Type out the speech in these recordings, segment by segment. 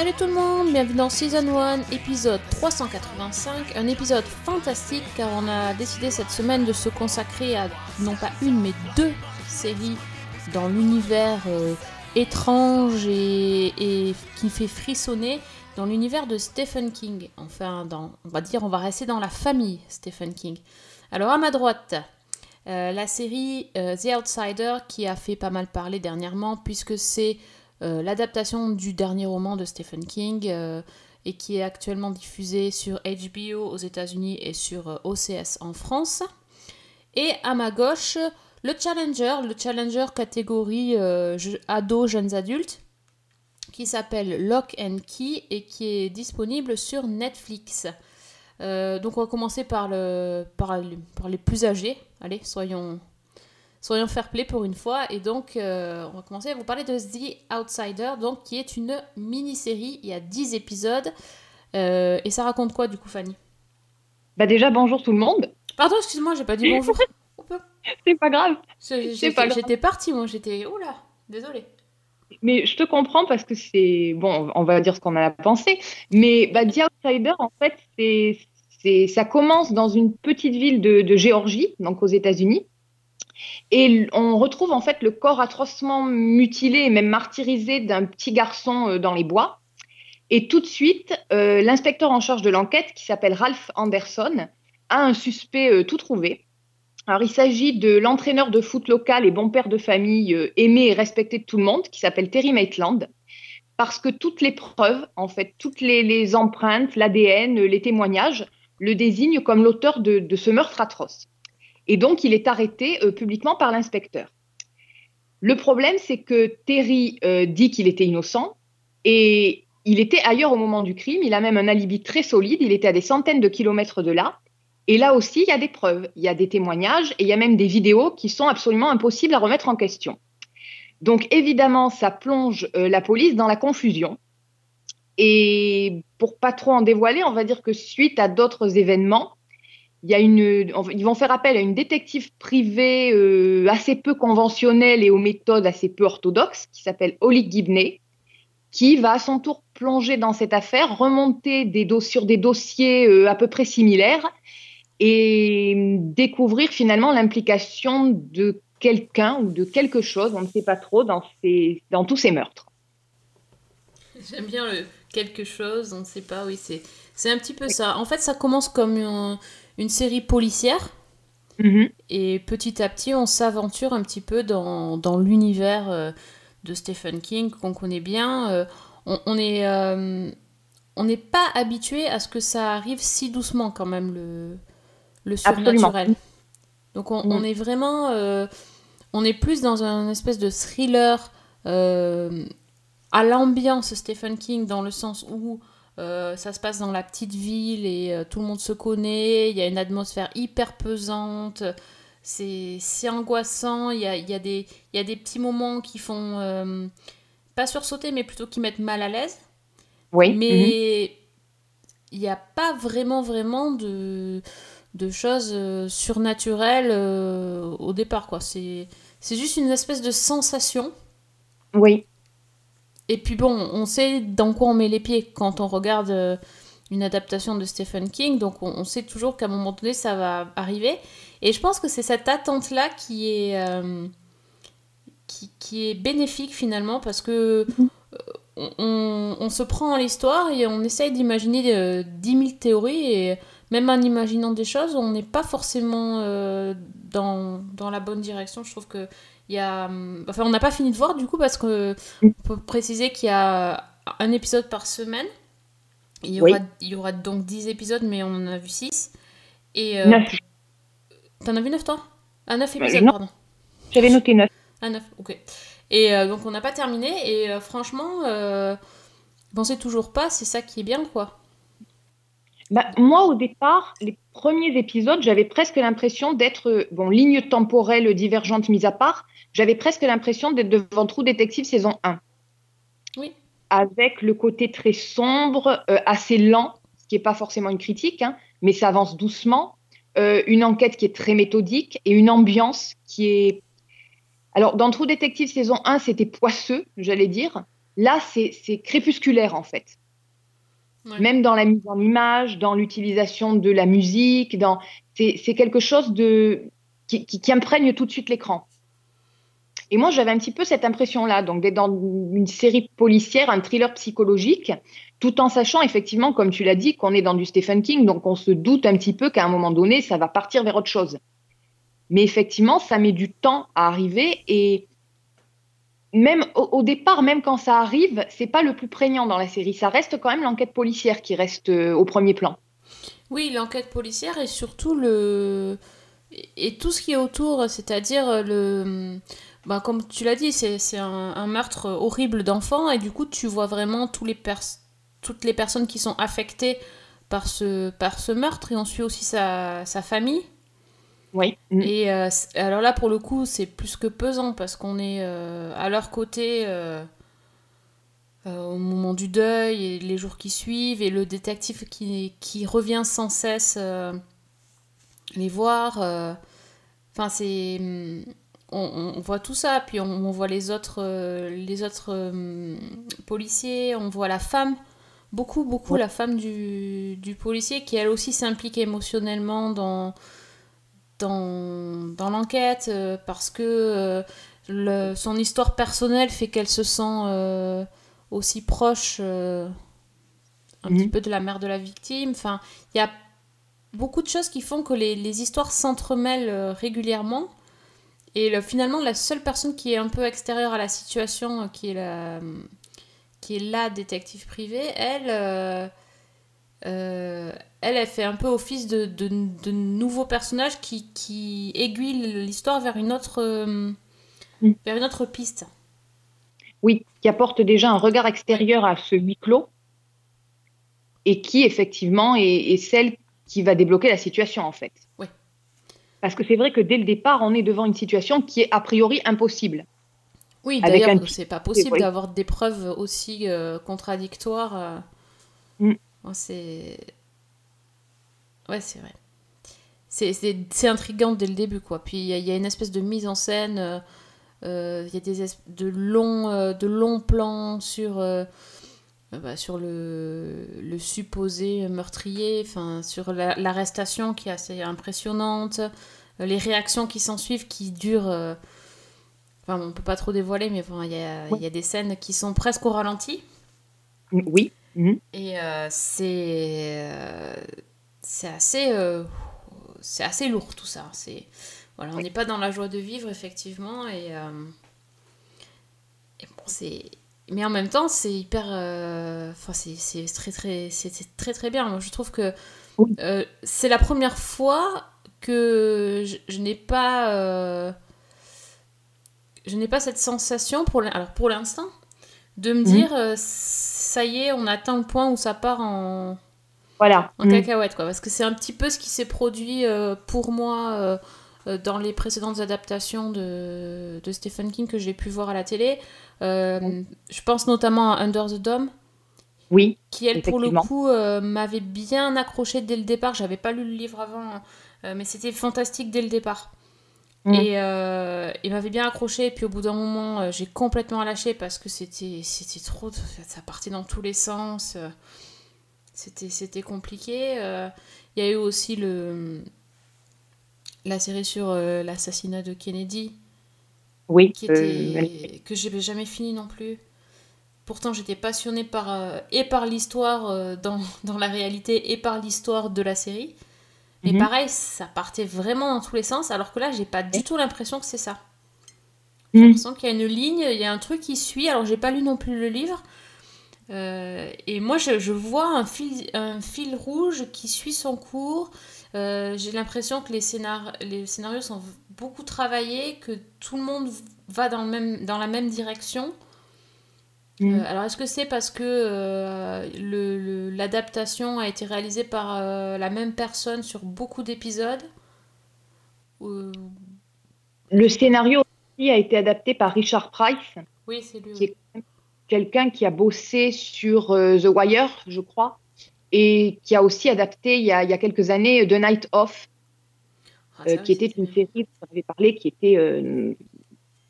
Salut tout le monde, bienvenue dans Season 1, épisode 385, un épisode fantastique car on a décidé cette semaine de se consacrer à non pas une mais deux séries dans l'univers euh, étrange et, qui fait frissonner dans l'univers de Stephen King. Enfin, dans, on va dire, on va rester dans la famille Stephen King. Alors à ma droite, euh, la série euh, The Outsider qui a fait pas mal parler dernièrement puisque c'est l'adaptation du dernier roman de Stephen King euh, et qui est actuellement diffusée sur HBO aux États-Unis et sur euh, OCS en France. Et à ma gauche, le Challenger, le Challenger catégorie euh, je- ado jeunes adultes qui s'appelle Lock and Key et qui est disponible sur Netflix. Euh, donc on va commencer par, par les plus âgés. Allez, soyons, soyons fair-play pour une fois. Et donc euh, on va commencer à vous parler de The Outsider, donc, qui est une mini-série. Il y a 10 épisodes. Euh, et ça raconte quoi du coup Fanny? Bah déjà, bonjour tout le monde. Pardon, excuse-moi, j'ai pas dit bonjour. C'est pas grave. J'étais partie, moi, j'étais. Oula, désolée. Mais je te comprends parce que c'est... Bon, on va dire ce qu'on a pensé. Mais bah, The Outsider, en fait, c'est, c'est, ça commence dans une petite ville de, de Géorgie, donc aux États-Unis. Et on retrouve en fait le corps atrocement mutilé et même martyrisé d'un petit garçon euh, dans les bois. Et tout de suite, euh, l'inspecteur en charge de l'enquête, qui s'appelle Ralph Anderson, a un suspect euh, tout trouvé. Alors, il s'agit de l'entraîneur de foot local et bon père de famille aimé et respecté de tout le monde, qui s'appelle Terry Maitland, parce que toutes les preuves, en fait, toutes les, empreintes, l'ADN, les témoignages, le désignent comme l'auteur de ce meurtre atroce. Et donc, il est arrêté euh, publiquement par l'inspecteur. Le problème, c'est que Terry euh, dit qu'il était innocent et il était ailleurs au moment du crime. Il a même un alibi très solide. Il était à des centaines de kilomètres de là. Et là aussi, il y a des preuves, il y a des témoignages et il y a même des vidéos qui sont absolument impossibles à remettre en question. Donc évidemment, ça plonge euh, la police dans la confusion. Et pour pas trop en dévoiler, on va dire que suite à d'autres événements, il y a une, ils vont faire appel à une détective privée euh, assez peu conventionnelle et aux méthodes assez peu orthodoxes, qui s'appelle Holly Gibney, qui va à son tour plonger dans cette affaire, remonter sur des dossiers euh, à peu près similaires et découvrir finalement l'implication de quelqu'un ou de quelque chose, on ne sait pas trop, dans, ces, dans tous ces meurtres. J'aime bien le quelque chose, on ne sait pas, oui, c'est c'est un petit peu ça. En fait, ça commence comme une, une série policière et petit à petit, on s'aventure un petit peu dans, dans l'univers euh, de Stephen King qu'on connaît bien. Euh, on, on est euh, on n'est pas habitué à ce que ça arrive si doucement quand même le le Absolument. surnaturel. Donc on, on est vraiment on est plus dans un espèce de thriller à l'ambiance Stephen King dans le sens où euh, ça se passe dans la petite ville et euh, tout le monde se connaît, il y a une atmosphère hyper pesante, c'est angoissant, il y a, il y, a des- il y a des petits moments qui font euh, pas sursauter mais plutôt qui mettent mal à l'aise, Oui. mhm. mais il n'y a pas vraiment vraiment de, de choses euh, surnaturelles au départ quoi, c'est juste une espèce de sensation. Mhm. Oui. Et puis bon, on sait dans quoi on met les pieds quand on regarde euh, une adaptation de Stephen King, donc on, sait toujours qu'à un moment donné ça va arriver. Et je pense que c'est cette attente-là qui est, euh, qui, qui est bénéfique finalement parce que euh, on, on se prend à l'histoire et on essaye d'imaginer euh, 10 000 théories et même en imaginant des choses, on n'est pas forcément dans, dans la bonne direction. Je trouve que il y a, enfin, on n'a pas fini de voir du coup parce que on peut préciser qu'il y a un épisode par semaine. Il y Oui. aura, il y aura donc 10 épisodes, mais on en a vu 6. Et euh, Neuf. T'en as vu 9 toi? Ah, 9 Bah, épisodes, non. pardon. J'avais noté neuf. Ah, 9, ok. Et euh, donc on n'a pas terminé, et euh, franchement, euh, on sait toujours pas, c'est ça qui est bien, quoi. Bah, moi, au départ, les premiers épisodes, j'avais presque l'impression d'être, euh, bon, ligne temporelle divergente mise à part, j'avais presque l'impression d'être devant True Detective saison 1. Oui. Avec le côté très sombre, euh, assez lent, ce qui n'est pas forcément une critique, hein, mais ça avance doucement. Euh, une enquête qui est très méthodique et une ambiance qui est. Alors, dans True Detective saison 1, c'était poisseux, j'allais dire. Là, c'est crépusculaire, en fait. Même dans la mise en image, dans l'utilisation de la musique, c'est quelque chose qui, qui imprègne tout de suite l'écran. Et moi, j'avais un petit peu cette impression-là, donc d'être dans une série policière, un thriller psychologique, tout en sachant effectivement, comme tu l'as dit, qu'on est dans du Stephen King, donc on se doute un petit peu qu'à un moment donné, ça va partir vers autre chose. Mais effectivement, ça met du temps à arriver et même au, départ, même quand ça arrive, c'est pas le plus prégnant dans la série. Ça reste quand même l'enquête policière qui reste euh, au premier plan. Oui, l'enquête policière et surtout le et tout ce qui est autour, c'est-à-dire le bah, comme tu l'as dit, c'est un, un, meurtre horrible d'enfants et du coup tu vois vraiment toutes les personnes qui sont affectées par ce, par ce meurtre et on suit aussi sa, sa famille. Oui. Et euh, alors là, pour le coup, c'est plus que pesant parce qu'on est euh, à leur côté euh, au moment du deuil et les jours qui suivent et le détective qui, qui revient sans cesse les voir. Enfin, c'est. On, on, voit tout ça, puis on, on voit les autres, les autres policiers, on voit la femme beaucoup, beaucoup ouais. la femme du, du, policier qui elle aussi s'implique émotionnellement dans, dans, dans l'enquête euh, parce que euh, le, son histoire personnelle fait qu'elle se sent euh, aussi proche un mmh. petit peu de la mère de la victime. Enfin, il y a beaucoup de choses qui font que les, les histoires s'entremêlent régulièrement. Et le, finalement, la seule personne qui est un peu extérieure à la situation, qui est la, qui est la détective privée, elle, euh, euh, elle, elle fait un peu office de, de, de nouveau personnage qui, qui aiguille l'histoire vers une autre euh, vers une autre piste. Oui, qui apporte déjà un regard extérieur à ce huis clos et qui effectivement est, est celle qui va débloquer la situation en fait. Oui. Parce que c'est vrai que dès le départ, on est devant une situation qui est a priori impossible. Oui, d'ailleurs, un... c'est pas possible d'avoir des preuves aussi euh, contradictoires. Mm. Bon, c'est. Ouais, c'est vrai. C'est intriguant dès le début, quoi. Puis il y, y, a une espèce de mise en scène. Il euh, y a des de longs, euh, de longs plans sur, bah, sur le, le, supposé meurtrier, enfin, sur l'arrestation la, qui est assez impressionnante. Les réactions qui s'en suivent qui durent Enfin, on peut pas trop dévoiler, mais il y, a, y a des scènes qui sont presque au ralenti. Oui. Mmh. Et euh, c'est euh, c'est assez euh, c'est assez lourd tout ça. C'est voilà, on n'est pas dans la joie de vivre effectivement et, euh, et bon c'est mais en même temps c'est hyper enfin c'est très très c'est très très bien. Moi je trouve que c'est la première fois que je, je n'ai pas je n'ai pas cette sensation, pour alors pour l'instant, de me mmh. dire euh, ça y est, on atteint le point où ça part en, voilà. en mmh. cacahuète. Quoi. Parce que c'est un petit peu ce qui s'est produit euh, pour moi euh, dans les précédentes adaptations de, de, Stephen King que j'ai pu voir à la télé. Mmh. Je pense notamment à Under the Dome. Oui. Qui, elle, pour le coup, m'avait bien accroché dès le départ. J'avais pas lu le livre avant, mais c'était fantastique dès le départ. Mmh. Et euh, il m'avait bien accroché, et puis au bout d'un moment, euh, j'ai complètement lâché parce que c'était trop. Ça partait dans tous les sens. Euh, c'était compliqué. Euh, il y a eu aussi le, la série sur l'assassinat de Kennedy. Oui. Qui était, que j'avais jamais fini non plus. Pourtant, j'étais passionnée par, et par l'histoire dans, dans la réalité et par l'histoire de la série. Mais mmh. pareil, ça partait vraiment dans tous les sens, alors que là, j'ai pas du tout l'impression que c'est ça. J'ai l'impression mmh. qu'il y a une ligne, il y a un truc qui suit. Alors, j'ai pas lu non plus le livre. Euh, et moi, je, je, vois un fil, un fil rouge qui suit son cours. Euh, j'ai l'impression que les, scénar les scénarios sont beaucoup travaillés, que tout le monde va dans, le même, dans la même direction. Mmh. Euh, alors, est-ce que c'est parce que euh, l'adaptation a été réalisée par euh, la même personne sur beaucoup d'épisodes. Le scénario aussi a été adapté par Richard Price. Oui, c'est lui. Qui est quelqu'un qui a bossé sur The Wire, je crois. et qui a aussi adapté il y a, il y a quelques années The Night Off, Ah, qui était une série dont on avait parlé, qui était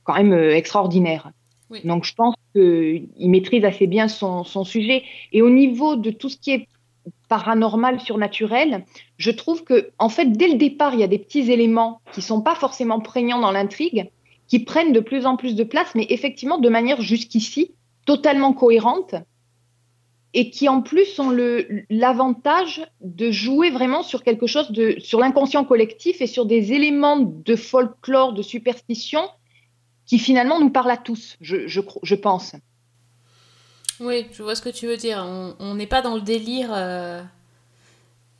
quand même extraordinaire. Donc je pense qu'il maîtrise assez bien son, sujet. Et au niveau de tout ce qui est paranormal, surnaturel, je trouve que en fait dès le départ il y a des petits éléments qui sont pas forcément prégnants dans l'intrigue, qui prennent de plus en plus de place, mais effectivement de manière jusqu'ici totalement cohérente et qui en plus ont l'avantage de jouer vraiment sur quelque chose de sur l'inconscient collectif et sur des éléments de folklore, de superstition qui finalement nous parlent à tous, je, je, cro- je pense. Oui, je vois ce que tu veux dire. On n'est pas dans le délire. euh,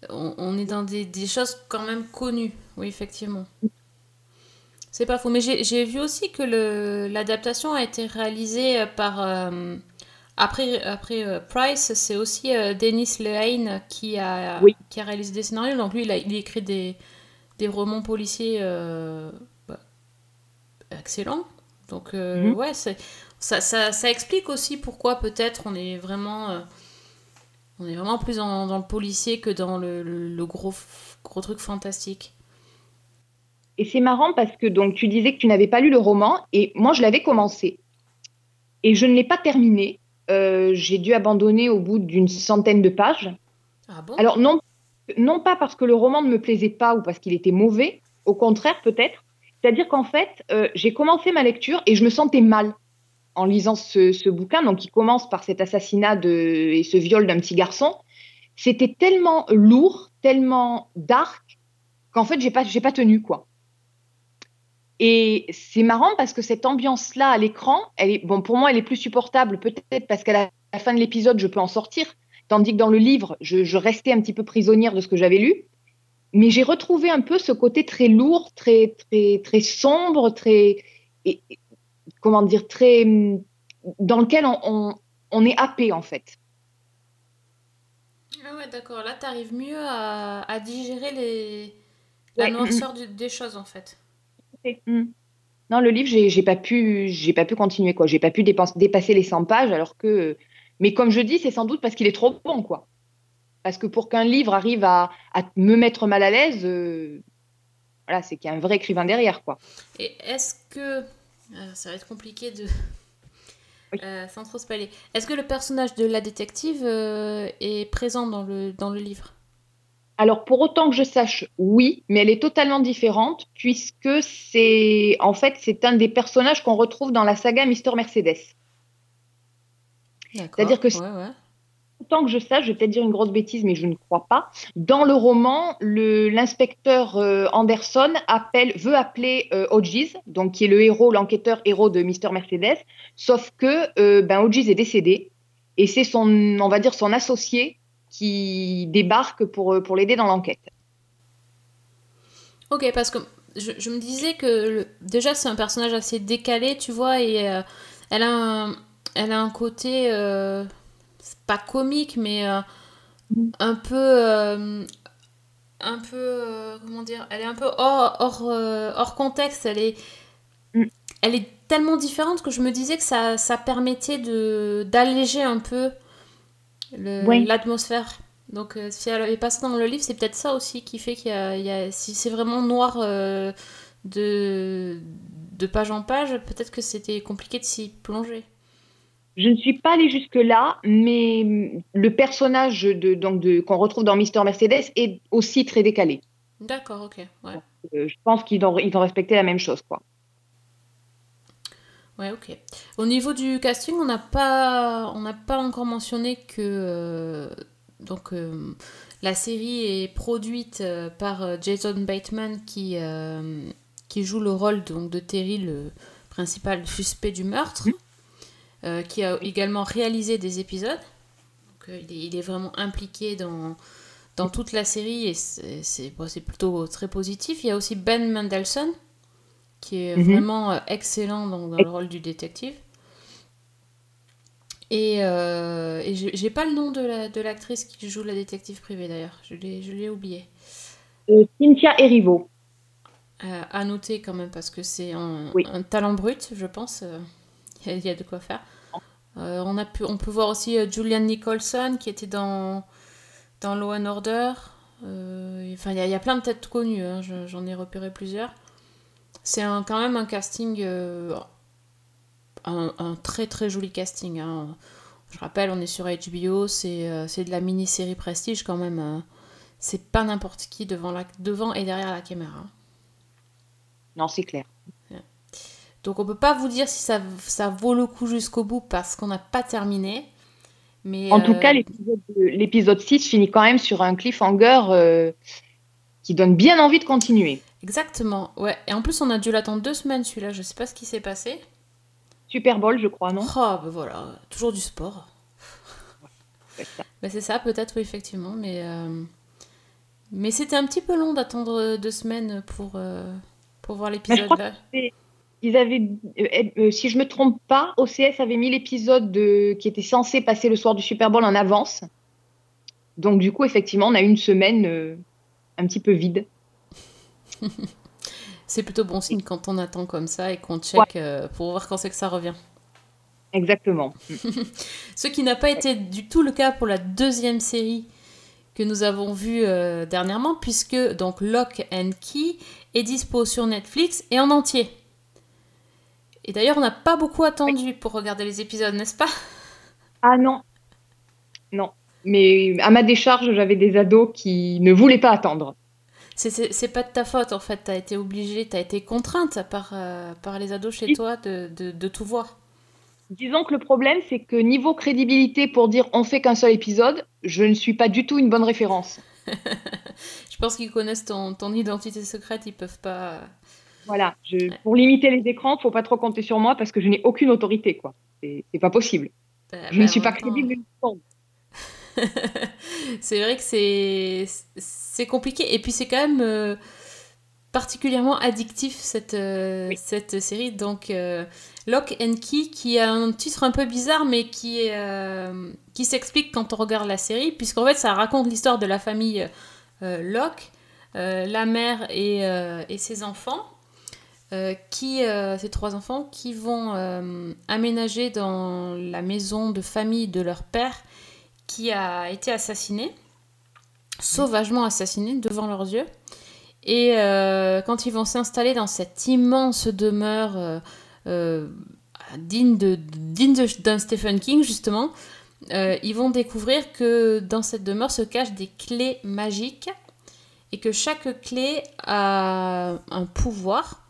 On, on est dans des, des choses quand même connues. Oui, effectivement. C'est pas faux. Mais j'ai vu aussi que l'adaptation a été réalisée par. euh, après après euh, Price, c'est aussi euh, Dennis Lehane qui a, Oui. qui a réalisé des scénarios. Donc lui, il a, il écrit des, des romans policiers euh, bah, excellents. Donc euh, Mhm. ouais, c'est ça, ça, ça explique aussi pourquoi peut-être on est vraiment euh, on est vraiment plus dans, dans le policier que dans le, le- le gros gros truc fantastique. Et c'est marrant parce que donc tu disais que tu n'avais pas lu le roman et moi je l'avais commencé et je ne l'ai pas terminé. Euh, j'ai dû abandonner au bout d'une centaine de pages. Ah bon? Alors non, non pas parce que le roman ne me plaisait pas ou parce qu'il était mauvais, au contraire peut-être. C'est-à-dire qu'en fait, euh, j'ai commencé ma lecture et je me sentais mal en lisant ce, bouquin, donc qui commence par cet assassinat et ce viol d'un petit garçon. C'était tellement lourd, tellement dark, qu'en fait, j'ai pas, j'ai pas tenu, quoi. Et c'est marrant parce que cette ambiance-là à l'écran, elle est, bon, pour moi, elle est plus supportable, peut-être parce qu'à la, la fin de l'épisode, je peux en sortir, tandis que dans le livre, je, je restais un petit peu prisonnière de ce que j'avais lu. Mais j'ai retrouvé un peu ce côté très lourd, très, très, très sombre, très, et, comment dire, très, hum, dans lequel on, on, on est happé, en fait. Ah ouais, d'accord. Là, t'arrives mieux à, à digérer les la Ouais, noirceur des choses en fait. Mm. Non, le livre, j'ai j'ai pas pu, j'ai pas pu continuer quoi. J'ai pas pu dépense- dépasser les 100 pages, alors que. Mais comme je dis, c'est sans doute parce qu'il est trop bon quoi. Parce que pour qu'un livre arrive à, à me mettre mal à l'aise, euh, voilà, c'est qu'il y a un vrai écrivain derrière quoi. Et est-ce que euh, ça va être compliqué de Oui. Euh, sans trop spoiler. Est-ce que le personnage de la détective euh, est présent dans le dans le livre? Alors pour autant que je sache, oui, mais elle est totalement différente puisque c'est, en fait, c'est un des personnages qu'on retrouve dans la saga Mister Mercedes. D'accord. C'est-à-dire que ouais, ouais. Autant que je sache, je vais peut-être dire une grosse bêtise, mais je ne crois pas. Dans le roman, l'inspecteur euh, Anderson veut appeler euh, Hodges, donc qui est le héros, l'enquêteur héros de Mister Mercedes, sauf que euh, ben, est décédé et c'est son, on va dire, son associé qui débarque pour, euh, pour l'aider dans l'enquête. Ok, parce que je, me disais que déjà c'est un personnage assez décalé, tu vois, et euh, elle, a un, elle a un côté, c'est pas comique, mais euh, un peu, euh, un peu, euh, comment dire, elle est un peu hors, hors, hors contexte, elle est, Mm. elle est tellement différente que je me disais que ça, ça permettait d'alléger un peu le- Oui. l'atmosphère. Donc euh, si elle avait pas ça dans le livre, c'est peut-être ça aussi qui fait qu'il y a, il y a- si c'est vraiment noir euh, de, de page en page, peut-être que c'était compliqué de s'y plonger. Je ne suis pas allée jusque-là, mais le personnage de, donc de, qu'on retrouve dans Mister Mercedes est aussi très décalé. D'accord, ok, ouais. Euh, je pense qu'ils ont, ils ont respecté la même chose. Quoi. Ouais, ok. Au niveau du casting, on n'a pas, on n'a pas encore mentionné que euh, donc euh, la série est produite euh, par Jason Bateman qui qui joue le rôle donc de Terry, le principal suspect du meurtre, euh, qui a également réalisé des épisodes. Donc, euh, il, est, il est vraiment impliqué dans dans toute la série et c'est bon, plutôt très positif. Il y a aussi Ben Mendelsohn qui est Mhm. vraiment euh, excellent dans, dans le rôle du détective. Et, euh, et j'ai pas le nom de la- de l'actrice qui joue la détective privée d'ailleurs, je l'ai oublié. Cynthia Erivo. Euh, à noter quand même parce que c'est un, Oui. un talent brut, je pense. Il y, a- de quoi faire. Euh, on, a pu, on peut voir aussi euh, Julianne Nicholson qui était dans, dans Law and Order. euh, il y, y a plein de têtes connues, hein, je- j'en ai repéré plusieurs. C'est quand même un casting, un, très très joli casting. hein. Je rappelle, on est sur HBO, c'est de la mini-série Prestige quand même. hein. C'est pas n'importe qui devant, la, devant et derrière la caméra. Non, c'est clair. Donc on peut pas vous dire si ça, ça vaut le coup jusqu'au bout parce qu'on n'a pas terminé. Mais, En tout euh, cas, l'épisode l'épisode 6 finit quand même sur un cliffhanger euh, qui donne bien envie de continuer. Exactement, ouais. Et en plus, on a dû l'attendre deux semaines celui-là, je sais pas ce qui s'est passé. Super Bowl, je crois, non? Oh, bah voilà, toujours du sport. C'est ça. Bah c'est ça, peut-être, oui, effectivement, mais... euh, Mais c'était un petit peu long d'attendre deux semaines pour, pour voir l'épisode crois là. Ils avaient, euh, euh, si je me trompe pas, OCS avait mis l'épisode de- qui était censé passer le soir du Super Bowl en avance. Donc du coup, effectivement, on a une semaine euh, un petit peu vide. C'est plutôt bon signe quand on attend comme ça et qu'on check euh, pour voir quand c'est que ça revient. Exactement. Ce qui n'a pas été du tout le cas pour la deuxième série que nous avons vue dernièrement, puisque donc Lock and Key est dispo sur Netflix et en entier. Et d'ailleurs, on n'a pas beaucoup attendu pour regarder les épisodes, n'est-ce pas? Ah non, non. Mais à ma décharge, j'avais des ados qui ne voulaient pas attendre. C'est- pas de ta faute en fait, t'as été obligée, t'as été contrainte par, euh, par les ados chez toi de, de- de tout voir. Disons que le problème, c'est que niveau crédibilité pour dire on fait qu'un seul épisode, je ne suis pas du tout une bonne référence. Je pense qu'ils connaissent ton, ton identité secrète, ils peuvent pas. Voilà, je- pour limiter les écrans, faut pas trop compter sur moi parce que je n'ai aucune autorité, quoi. C'est pas possible. Bah, Je bah, ne suis en pas temps, crédible. seconde. c'est vrai que c'est c'est compliqué et puis c'est quand même euh, particulièrement addictif cette euh, Oui. cette série donc euh, Lock and Key qui a un titre un peu bizarre mais qui euh, qui s'explique quand on regarde la série puisqu'en fait ça raconte l'histoire de la famille Locke la mère et, et ses enfants euh, qui euh, ces trois enfants qui vont euh, aménager dans la maison de famille de leur père qui a été assassiné, sauvagement assassiné devant leurs yeux. Et quand ils vont s'installer dans cette immense demeure digne de- digne de- d'un Stephen King, justement, ils vont découvrir que dans cette demeure se cachent des clés magiques et que chaque clé a un pouvoir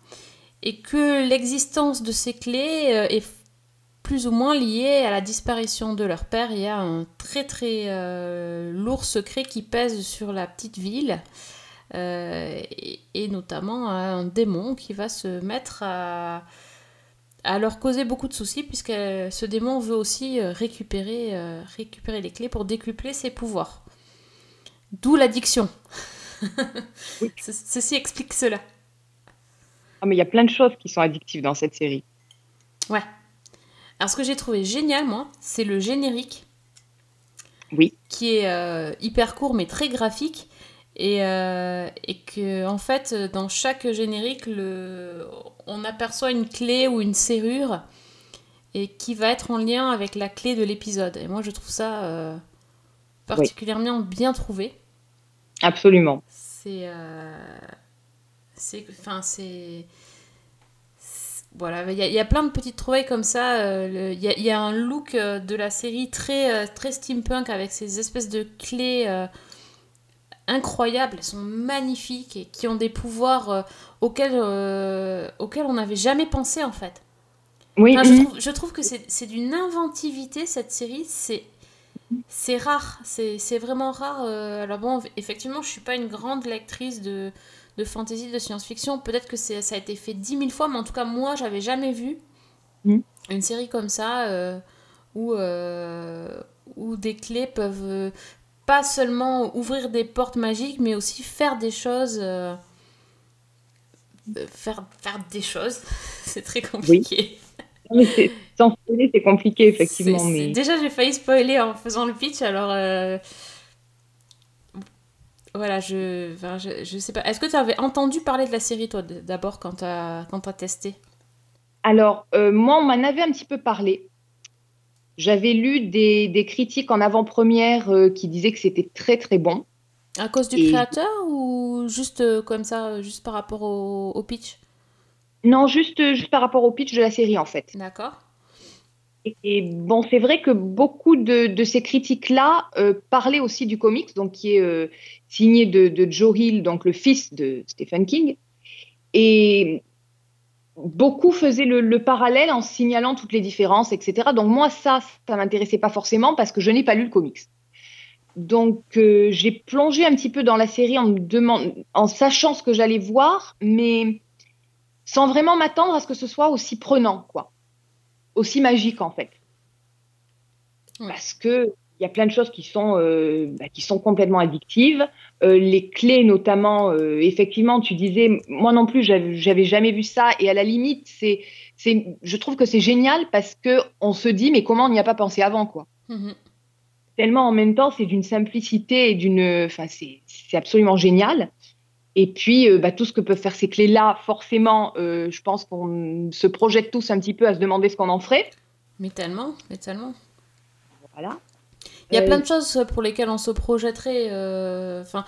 et que l'existence de ces clés euh, est plus ou moins lié à la disparition de leur père. Il y a un très très euh, lourd secret qui pèse sur la petite ville. euh, et, et notamment un démon qui va se mettre à, à leur causer beaucoup de soucis puisque ce démon veut aussi récupérer, euh, récupérer les clés pour décupler ses pouvoirs. D'où l'addiction. Ceci explique cela. Ah, mais il y a plein de choses qui sont addictives dans cette série. Ouais. Alors ce que j'ai trouvé génial, moi, c'est le générique. Oui. Qui est euh, hyper court mais très graphique. Et, euh, et que, en fait, dans chaque générique, le... on aperçoit une clé ou une serrure et qui va être en lien avec la clé de l'épisode. Et moi, je trouve ça euh, particulièrement bien trouvé. Absolument. C'est. euh, c'est. Enfin, c'est. Voilà, il y, a- il y a plein de petites trouvailles comme ça. euh, Il y, a- il y a un look euh, de la série très, euh, très steampunk avec ces espèces de clés incroyables. Elles sont magnifiques et qui ont des pouvoirs auxquels, auxquels on n'avait jamais pensé en fait. Oui, Enfin, je, trouve, je trouve que c'est d'une inventivité cette série, c'est c'est rare, c'est c'est vraiment rare. alors bon, effectivement, je suis pas une grande lectrice de, de fantasy, de science-fiction. Peut-être que ça a été fait dix mille fois, mais en tout cas, moi, j'avais jamais vu Mhm. une série comme ça euh, où, euh, où des clés peuvent euh, pas seulement ouvrir des portes magiques, mais aussi faire des choses. faire, faire des choses, c'est très compliqué. Non, mais c'est- sans spoiler, c'est compliqué, effectivement. Mais... Déjà, j'ai failli spoiler en faisant le pitch, alors. Voilà, je... Enfin, je, je sais pas. Est-ce que tu avais entendu parler de la série, toi, d'abord, quand tu as... as testé? Alors, euh, moi, on m'en avait un petit peu parlé. J'avais lu des, des critiques en avant-première euh, qui disaient que c'était très très bon. À cause du Et- créateur ou juste euh, comme ça, juste par rapport au, au pitch? Non, juste, juste par rapport au pitch de la série en fait. D'accord. Et, bon, c'est vrai que beaucoup de, ces critiques-là euh, parlaient aussi du comics, donc qui est euh, signé de, Joe Hill, donc le fils de Stephen King. Et beaucoup faisaient le, le parallèle en signalant toutes les différences, etc. Donc moi, ça, ça m'intéressait pas forcément parce que je n'ai pas lu le comics. Donc euh, j'ai plongé un petit peu dans la série en, en sachant ce que j'allais voir, mais sans vraiment m'attendre à ce que ce soit aussi prenant, quoi. Aussi magique, en fait. Ouais. Parce que il y a plein de choses qui sont, euh, bah, qui sont complètement addictives. Euh, les clés, notamment, euh, effectivement, tu disais, moi non plus, j'avais jamais vu ça. Et à la limite, c'est, c'est, je trouve que c'est génial parce que on se dit, mais comment on n'y a pas pensé avant, quoi Mhm. tellement en même temps, c'est d'une simplicité et d'une. Enfin, c'est c'est absolument génial. Et puis, euh, bah, tout ce que peuvent faire ces clés-là, forcément, euh, je pense qu'on se projette tous un petit peu à se demander ce qu'on en ferait. Mais tellement, mais tellement. Voilà. Il y a Euh, plein de choses pour lesquelles on se projetterait. Enfin.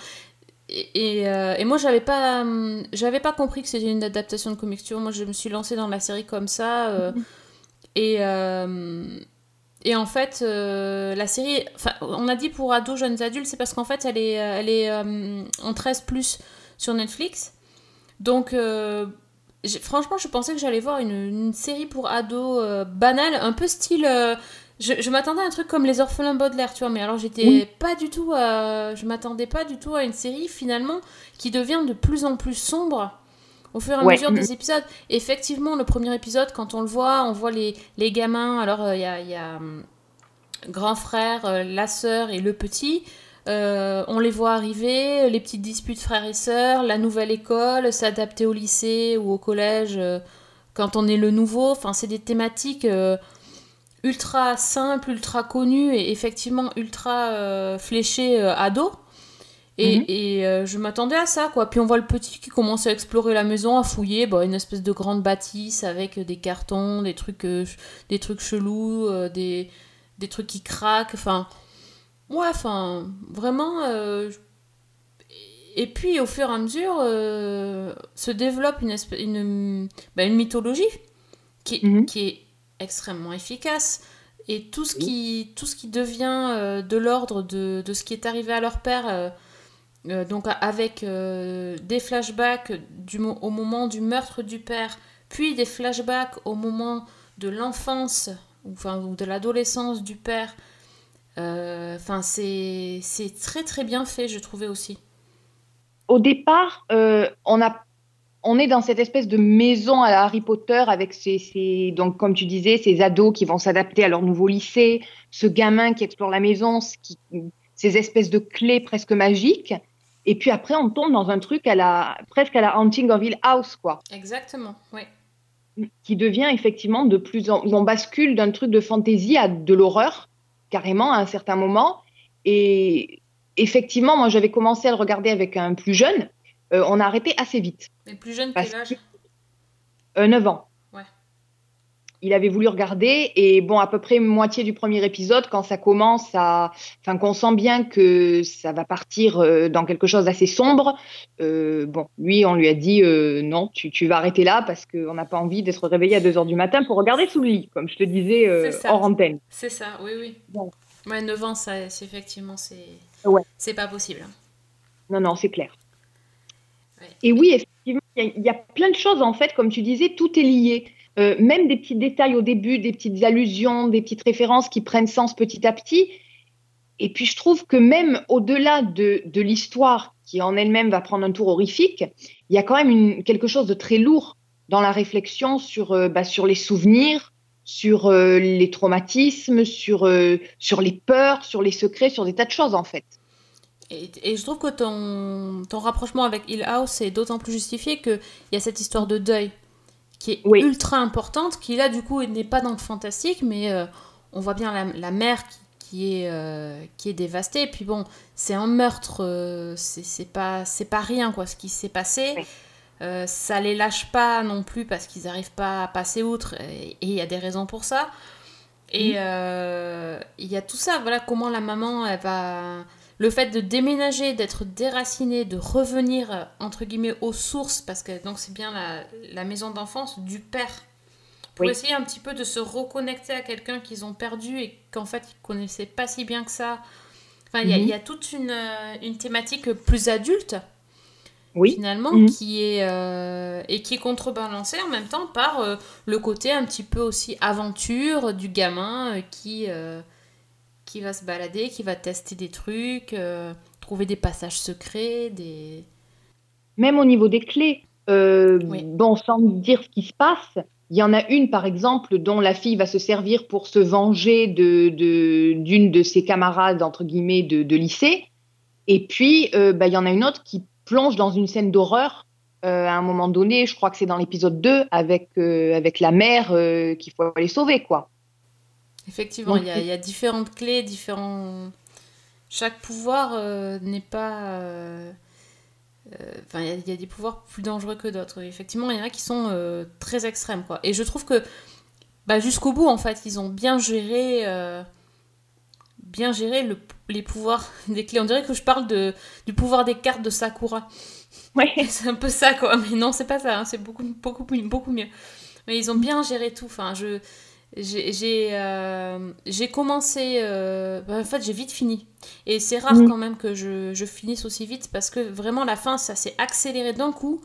et, et, et moi, j'avais pas, hum, j'avais pas compris que c'était une adaptation de vois, moi, je me suis lancée dans la série comme ça. euh, et, et en fait, euh, la série. On a dit pour ados, jeunes adultes, c'est parce qu'en fait, elle est, elle est euh, en 13 sur Netflix. Donc. euh, franchement, je pensais que j'allais voir une, une série pour ados euh, banale, un peu style. euh, je, je m'attendais à un truc comme Les Orphelins Baudelaire, tu vois, mais alors j'étais Oui. pas du tout. à- je m'attendais pas du tout à une série finalement qui devient de plus en plus sombre au fur et à Ouais. mesure des épisodes. Effectivement, le premier épisode, quand on le voit, on voit les, les gamins. Alors, il y a, y a, hum, grand frère, la sœur et le petit. Euh, on les voit arriver, les petites disputes frères et sœurs, la nouvelle école, s'adapter au lycée ou au collège euh, quand on est le nouveau. Enfin, c'est des thématiques euh, ultra simples, ultra connues et effectivement ultra fléchées ados. Et, Mhm. et, je m'attendais à ça, quoi. Puis on voit le petit qui commence à explorer la maison, à fouiller, bah, une espèce de grande bâtisse avec des cartons, des trucs, des trucs chelous, des, des trucs qui craquent, enfin... Ouais, enfin, vraiment... euh, Et puis, au fur et à mesure, euh, se développe une, bah, une mythologie qui, est- Mhm. qui est extrêmement efficace. Et tout ce qui, tout ce qui devient euh, de l'ordre de, de ce qui est arrivé à leur père, donc avec des flashbacks du, au moment du meurtre du père, puis des flashbacks au moment de l'enfance, enfin, ou de l'adolescence du père. Euh, Enfin, c'est c'est très très bien fait, je trouvais aussi. Au départ, euh, on, a, on est dans cette espèce de maison à la Harry Potter avec ces, ces- donc, comme tu disais, ces ados qui vont s'adapter à leur nouveau lycée, ce gamin qui explore la maison, ce qui, ces espèces de clés presque magiques. Et puis après, on tombe dans un truc à la, presque à la Haunting of Hill House, quoi. Exactement, oui. qui devient effectivement de plus en on bascule d'un truc de fantaisie à de l'horreur carrément à un certain moment. Et effectivement moi j'avais commencé à le regarder avec un plus jeune. Euh, on a arrêté assez vite. Mais plus jeune quel âge? Euh, 9 ans. Il avait voulu regarder et bon à peu près moitié du premier épisode quand ça commence à enfin qu'on sent bien que ça va partir euh, dans quelque chose d'assez sombre euh, bon lui on lui a dit euh, non tu, tu vas arrêter là parce qu'on n'a pas envie d'être réveillé à 2 heures du matin pour regarder sous le lit comme je te disais hors antenne C'est ça, oui, oui. Bon. Ouais, 9 ans, ça, c'est effectivement, c'est Ouais. c'est pas possible. non non c'est clair Ouais. et oui effectivement il y, a- il y a plein de choses en fait comme tu disais tout est lié Euh, même des petits détails au début, des petites allusions, des petites références qui prennent sens petit à petit. Et puis je trouve que même au-delà de, l'histoire qui en elle-même va prendre un tour horrifique, il y a quand même quelque chose de très lourd dans la réflexion sur, euh, bah, les souvenirs, sur euh, les traumatismes, sur, les peurs, sur les secrets, sur des tas de choses en fait. Et, et je trouve que ton, ton rapprochement avec Hill House est d'autant plus justifié qu'il y a cette histoire de deuil qui est Oui. ultra importante, qui là du coup n'est pas dans le fantastique, mais euh, on voit bien la, la mère qui, qui est, euh, qui est dévastée. Et puis bon, c'est un meurtre, euh, c'est c'est pas, c'est pas rien quoi ce qui s'est passé. Oui. Euh, ça les lâche pas non plus parce qu'ils n'arrivent pas à passer outre, et il y a des raisons pour ça. Et euh, il y a tout ça, voilà comment la maman, elle va... Le fait de déménager, d'être déracinée, de revenir, euh, entre guillemets, aux sources, parce que donc c'est bien la, la maison d'enfance du père, pour Oui. essayer un petit peu de se reconnecter à quelqu'un qu'ils ont perdu et qu'en fait ils connaissaient pas si bien que ça. Enfin, il y a- Mhm. il y, a toute une, euh, une thématique plus adulte, Oui. finalement, Mhm. qui est, euh, et qui est contrebalancée en même temps par euh, le côté un petit peu aussi aventure du gamin euh, qui, qui va se balader, qui va tester des trucs, euh, trouver des passages secrets, des... Même au niveau des clés, euh, Oui. bon, sans dire ce qui se passe, il y en a une, par exemple, dont la fille va se servir pour se venger de, de- d'une de ses camarades, entre guillemets, de, de lycée. Et puis, euh, bah, il y en a une autre qui plonge dans une scène d'horreur euh, à un moment donné, je crois que c'est dans l'épisode 2, avec, euh, avec la mère euh, qu'il faut aller sauver, quoi. Effectivement, il y, a, il y a différentes clés, différents... Chaque pouvoir euh, n'est pas... euh, euh, Enfin, il y a- il y, a des pouvoirs plus dangereux que d'autres. Effectivement, il y en a qui sont euh, très extrêmes, quoi. Et je trouve que bah, jusqu'au bout, en fait, ils ont bien géré... bien géré le- les pouvoirs des clés. On dirait que je parle de, du pouvoir des cartes de Sakura. Ouais. C'est un peu ça, quoi. Mais non, c'est pas ça. hein. C'est beaucoup, beaucoup, beaucoup mieux. Mais ils ont bien géré tout. Enfin, je, j'ai, j'ai, euh, commencé. euh, bah, en fait, j'ai vite fini. Et c'est rare quand même que je, je finisse aussi vite parce que vraiment, la fin, ça s'est accéléré d'un coup.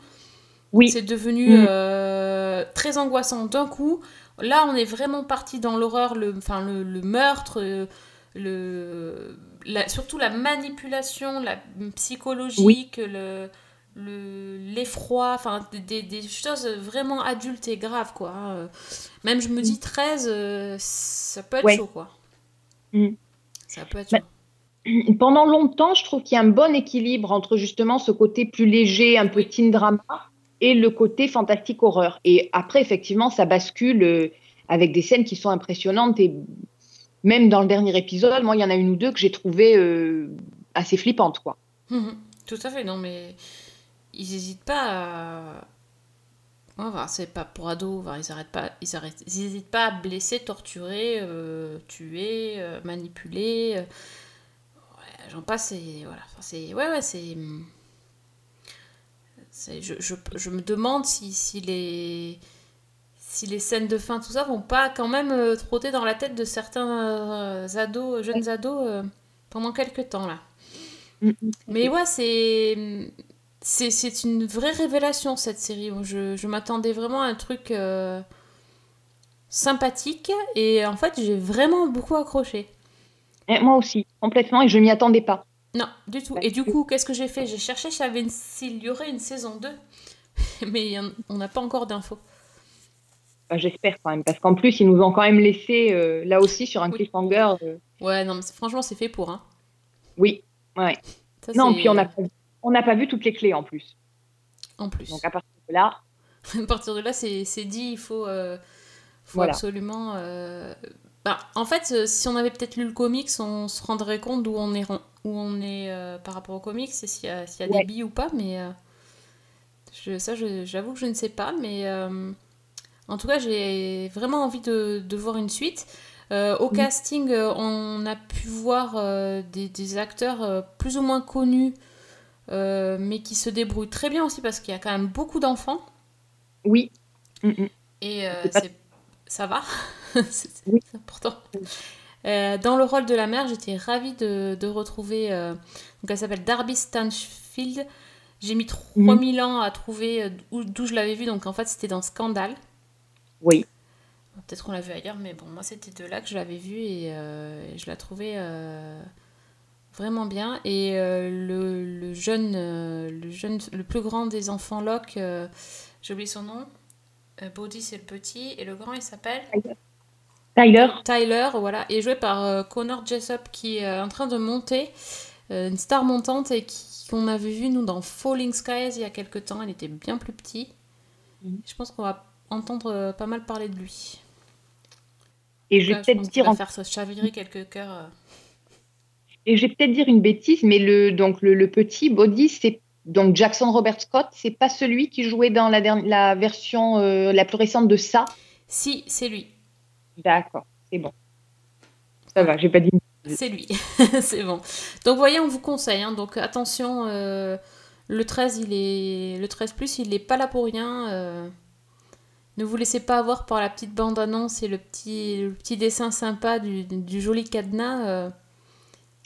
Oui. C'est devenu Mhm. euh, très angoissant d'un coup. Là, on est vraiment parti dans l'horreur, le, enfin, le, le meurtre, euh, le, la- surtout la manipulation, la psychologique, le, l'effroi, enfin, des, des choses vraiment adultes et graves, quoi. hein. Même, je me dis 13, euh, ça peut être Ouais. chaud, quoi. Mhm. Ça peut être Bah, chaud. Pendant longtemps, je trouve qu'il y a un bon équilibre entre justement ce côté plus léger, un peu teen drama, et le côté fantastique horreur. Et après, effectivement, ça bascule euh, avec des scènes qui sont impressionnantes. Et même dans le dernier épisode, moi, il y en a une ou deux que j'ai trouvé euh, assez flippantes, quoi. Mhm. Tout à fait, non, mais ils n'hésitent pas à. Enfin, c'est pas pour ados, enfin, ils arrêtent pas, ils arrêtent, ils hésitent pas à blesser, torturer, euh, tuer, euh, manipuler. euh, Ouais, j'en passe, et voilà. Enfin, c'est, ouais, ouais, c'est. je, je, je me demande si, si les. Si les scènes de fin, tout ça, vont pas quand même trotter dans la tête de certains ados, jeunes ados, pendant quelques temps là. Mais ouais, c'est. C'est, c'est une vraie révélation cette série. Je, je m'attendais vraiment à un truc euh, sympathique et en fait j'ai vraiment beaucoup accroché. Et moi aussi, complètement, et je m'y attendais pas. Non, du tout. Et du coup, qu'est-ce que j'ai fait? J'ai cherché s'il y, aurait une saison 2. Mais on n'a pas encore d'infos. Enfin, J'espère quand même, parce qu'en plus, ils nous ont quand même laissé euh, là aussi sur un Oui. cliffhanger. euh, Ouais, non, mais franchement, c'est fait pour. Hein. oui, ouais. Ça, Non, puis on pas, on n'a pas vu toutes les clés en plus. En plus. Donc à partir de là, à partir de là, c'est dit, il faut, euh, faut Voilà. absolument. euh, bah, en fait, euh, si on avait peut-être lu le comics, on se rendrait compte d'où on est, où on est euh, par rapport au comics et s'il y a, s'il y a Ouais. des billes ou pas. Mais je, ça, j'avoue que je ne sais pas. Mais en tout cas, j'ai vraiment envie de, de voir une suite. Euh, au casting, on a pu voir euh, des, des acteurs euh, plus ou moins connus, euh, mais qui se débrouillent très bien aussi parce qu'il y a quand même beaucoup d'enfants. oui. Mm, mm. Et euh, pas- ça va, c'est Oui. important. Euh, dans le rôle de la mère, j'étais ravie de, de retrouver. donc elle s'appelle Darby Stanfield. J'ai mis 3000 ans à trouver où- d'où je l'avais vue. Donc en fait, c'était dans Scandale. Oui. Peut-être qu'on l'a vu ailleurs, mais bon, moi c'était de là que je l'avais vue et je la trouvais vraiment bien. Et euh, le, le jeune, euh, le jeune, le plus grand des enfants Locke, euh, j'ai oublié son nom. Bodhi c'est le petit et le grand il s'appelle Tyler, Tyler, voilà, est joué par Connor Jessup qui est en train de monter, une star montante et qui- qu'on avait vu nous dans Falling Skies il y a quelques temps. Il était bien plus petit. Mhm. Je pense qu'on va entendre pas mal parler de lui. et je vais peut-être dire va en- faire se chavirer quelques cœurs. Et je vais peut-être dire une bêtise, mais le donc le, le petit Body, c'est donc Jackson Robert Scott, c'est pas celui qui jouait dans la, dernière- la version euh, la plus récente de ça? Si, c'est lui. D'accord, c'est bon. Ça va, j'ai pas dit. C'est lui, c'est bon. Donc, voyez, on vous conseille. hein. Donc, attention, euh, le 13, il est... le 13 plus, il n'est pas là pour rien. euh. Ne vous laissez pas avoir par la petite bande-annonce et le petit, le petit dessin sympa du, du joli cadenas.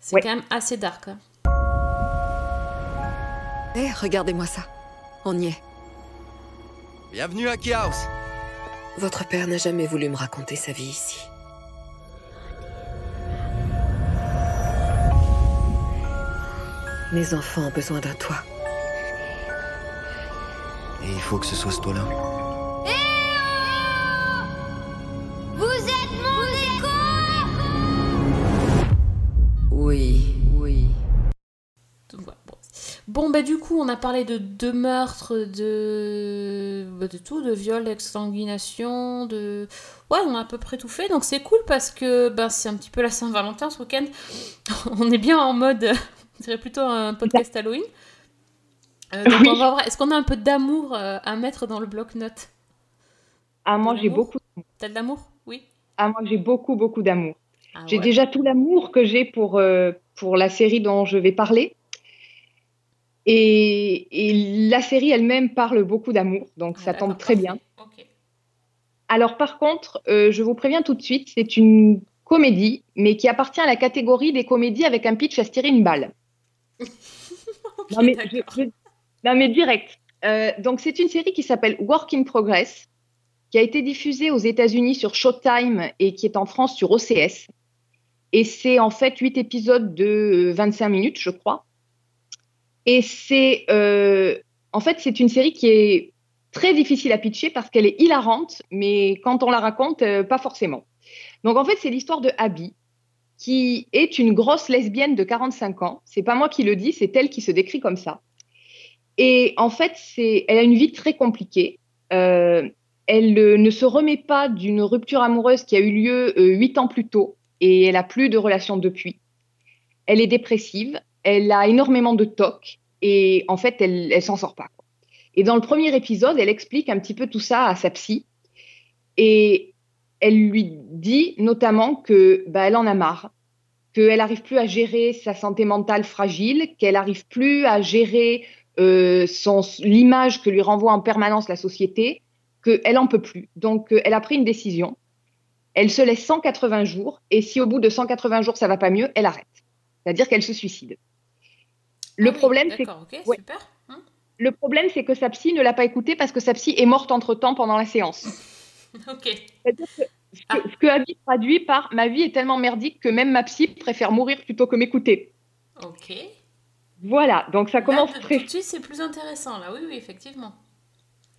C'est Ouais. quand même assez dark. hein. Eh, regardez-moi ça. On y est. Bienvenue à Chaos Votre père n'a jamais voulu me raconter sa vie ici. Mes enfants ont besoin d'un toit. Et il faut que ce soit ce toit-là. Bah du coup, on a parlé de deux meurtres, de... bah, de tout, de viol, d'exsanguination, de... Ouais, on a à peu près tout fait, donc c'est cool parce que bah, c'est un petit peu la Saint-Valentin ce week-end. on est bien en mode, on dirait plutôt un podcast Halloween. Euh, Oui. va est-ce qu'on a un peu d'amour euh, à mettre dans le bloc-notes? Ah, moi, j'ai beaucoup. T'as de l'amour? Oui Ah, moi, j'ai beaucoup, beaucoup d'amour. Ah J'ai ouais. déjà tout l'amour que j'ai pour, euh, pour la série dont je vais parler. Et, et la série elle-même parle beaucoup d'amour, donc Ah, ça tombe d'accord, très bien. Alors par contre, euh, je vous préviens tout de suite, c'est une comédie, mais qui appartient à la catégorie des comédies avec un pitch à se tirer une balle. Non mais, je- d'accord. je- non, mais direct. Euh, donc c'est une série qui s'appelle Work in Progress, qui a été diffusée aux États-Unis sur Showtime et qui est en France sur OCS. Et c'est en fait huit épisodes de euh, 25 minutes, je crois. Et c'est euh, en fait c'est une série qui est très difficile à pitcher parce qu'elle est hilarante, mais quand on la raconte, euh, pas forcément. Donc en fait c'est l'histoire de Abby, qui est une grosse lesbienne de 45 ans. C'est pas moi qui le dis, c'est elle qui se décrit comme ça. Et en fait, elle a une vie très compliquée. Euh, elle ne se remet pas d'une rupture amoureuse qui a eu lieu huit ans plus tôt et elle a plus de relation depuis. Elle est dépressive, elle a énormément de tocs et en fait, elle, elle s'en sort pas. Et dans le premier épisode, elle explique un petit peu tout ça à sa psy et elle lui dit notamment que bah, elle en a marre, qu'elle n'arrive plus à gérer sa santé mentale fragile, qu'elle n'arrive plus à gérer euh, l'image que lui renvoie en permanence la société, qu'elle en peut plus. Donc, euh, elle a pris une décision. Elle se laisse 180 jours, et si au bout de 180 jours ça va pas mieux, elle arrête. C'est-à-dire qu'elle se suicide. Le Ah oui, problème, c'est D'accord, ok, Ouais. super. Hein le problème, c'est que sa psy ne l'a pas écoutée parce que sa psy est morte entre temps pendant la séance. ok. Ce Ah. que, ce que Abby traduit par ma vie est tellement merdique que même ma psy préfère mourir plutôt que m'écouter. Ok. Voilà, donc ça commence Là, très suite, c'est plus intéressant, là. Oui, oui, effectivement.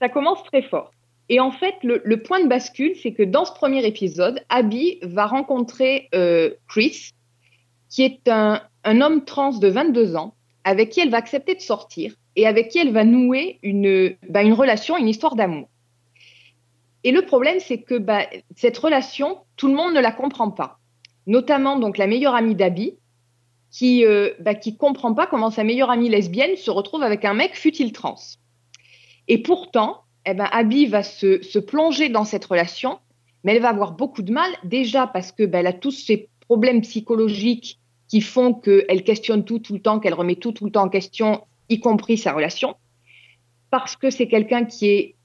ça commence très fort. Et en fait, le, le point de bascule, c'est que dans ce premier épisode, Abby va rencontrer euh, Chris, qui est un, un homme trans de 22 ans, avec qui elle va accepter de sortir et avec qui elle va nouer une, bah, relation, une histoire d'amour. Et le problème, c'est que bah, cette relation, tout le monde ne la comprend pas. Notamment donc la meilleure amie d'Abby, qui euh, bah, comprend pas comment sa meilleure amie lesbienne se retrouve avec un mec fut-il trans. Et pourtant, eh ben, Abby va se, se plonger dans cette relation, mais elle va avoir beaucoup de mal, déjà parce que ben, elle a tous ces problèmes psychologiques qui font qu'elle questionne tout tout le temps, qu'elle remet tout tout le temps en question, y compris sa relation, parce que c'est quelqu'un qui est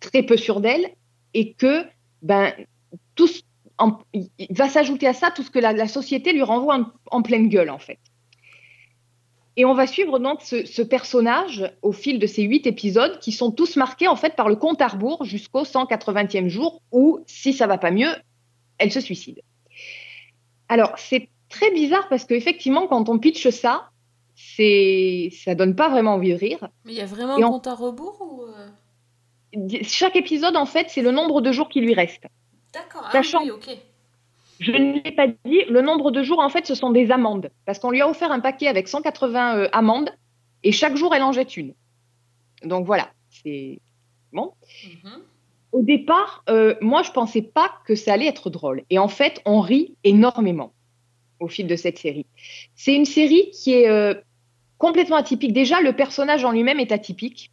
très peu sûr d'elle et que ben, tout, va s'ajouter à ça tout ce que la, société lui renvoie en, en pleine gueule, en fait. Et on va suivre donc ce, ce personnage au fil de ces huit épisodes qui sont tous marqués en fait par le compte à rebours jusqu'au 180e jour où, si ça va pas mieux, elle se suicide. Alors, c'est très bizarre parce qu'effectivement, quand on pitch ça, c'est ça donne pas vraiment envie de rire. Mais il y a vraiment Et un on- compte à rebours ou. euh, Chaque épisode, en fait, c'est le nombre de jours qui lui reste. D'accord, ah Sachant- oui, ok. Je ne l'ai pas dit, le nombre de jours, en fait, ce sont des amendes. Parce qu'on lui a offert un paquet avec 180 euh, amendes et chaque jour, elle en jette une. Donc voilà, c'est bon. Mhm. Au départ, euh, moi, je pensais pas que ça allait être drôle. Et en fait, on rit énormément au fil de cette série. C'est une série qui est euh, complètement atypique. Déjà, le personnage en lui-même est atypique.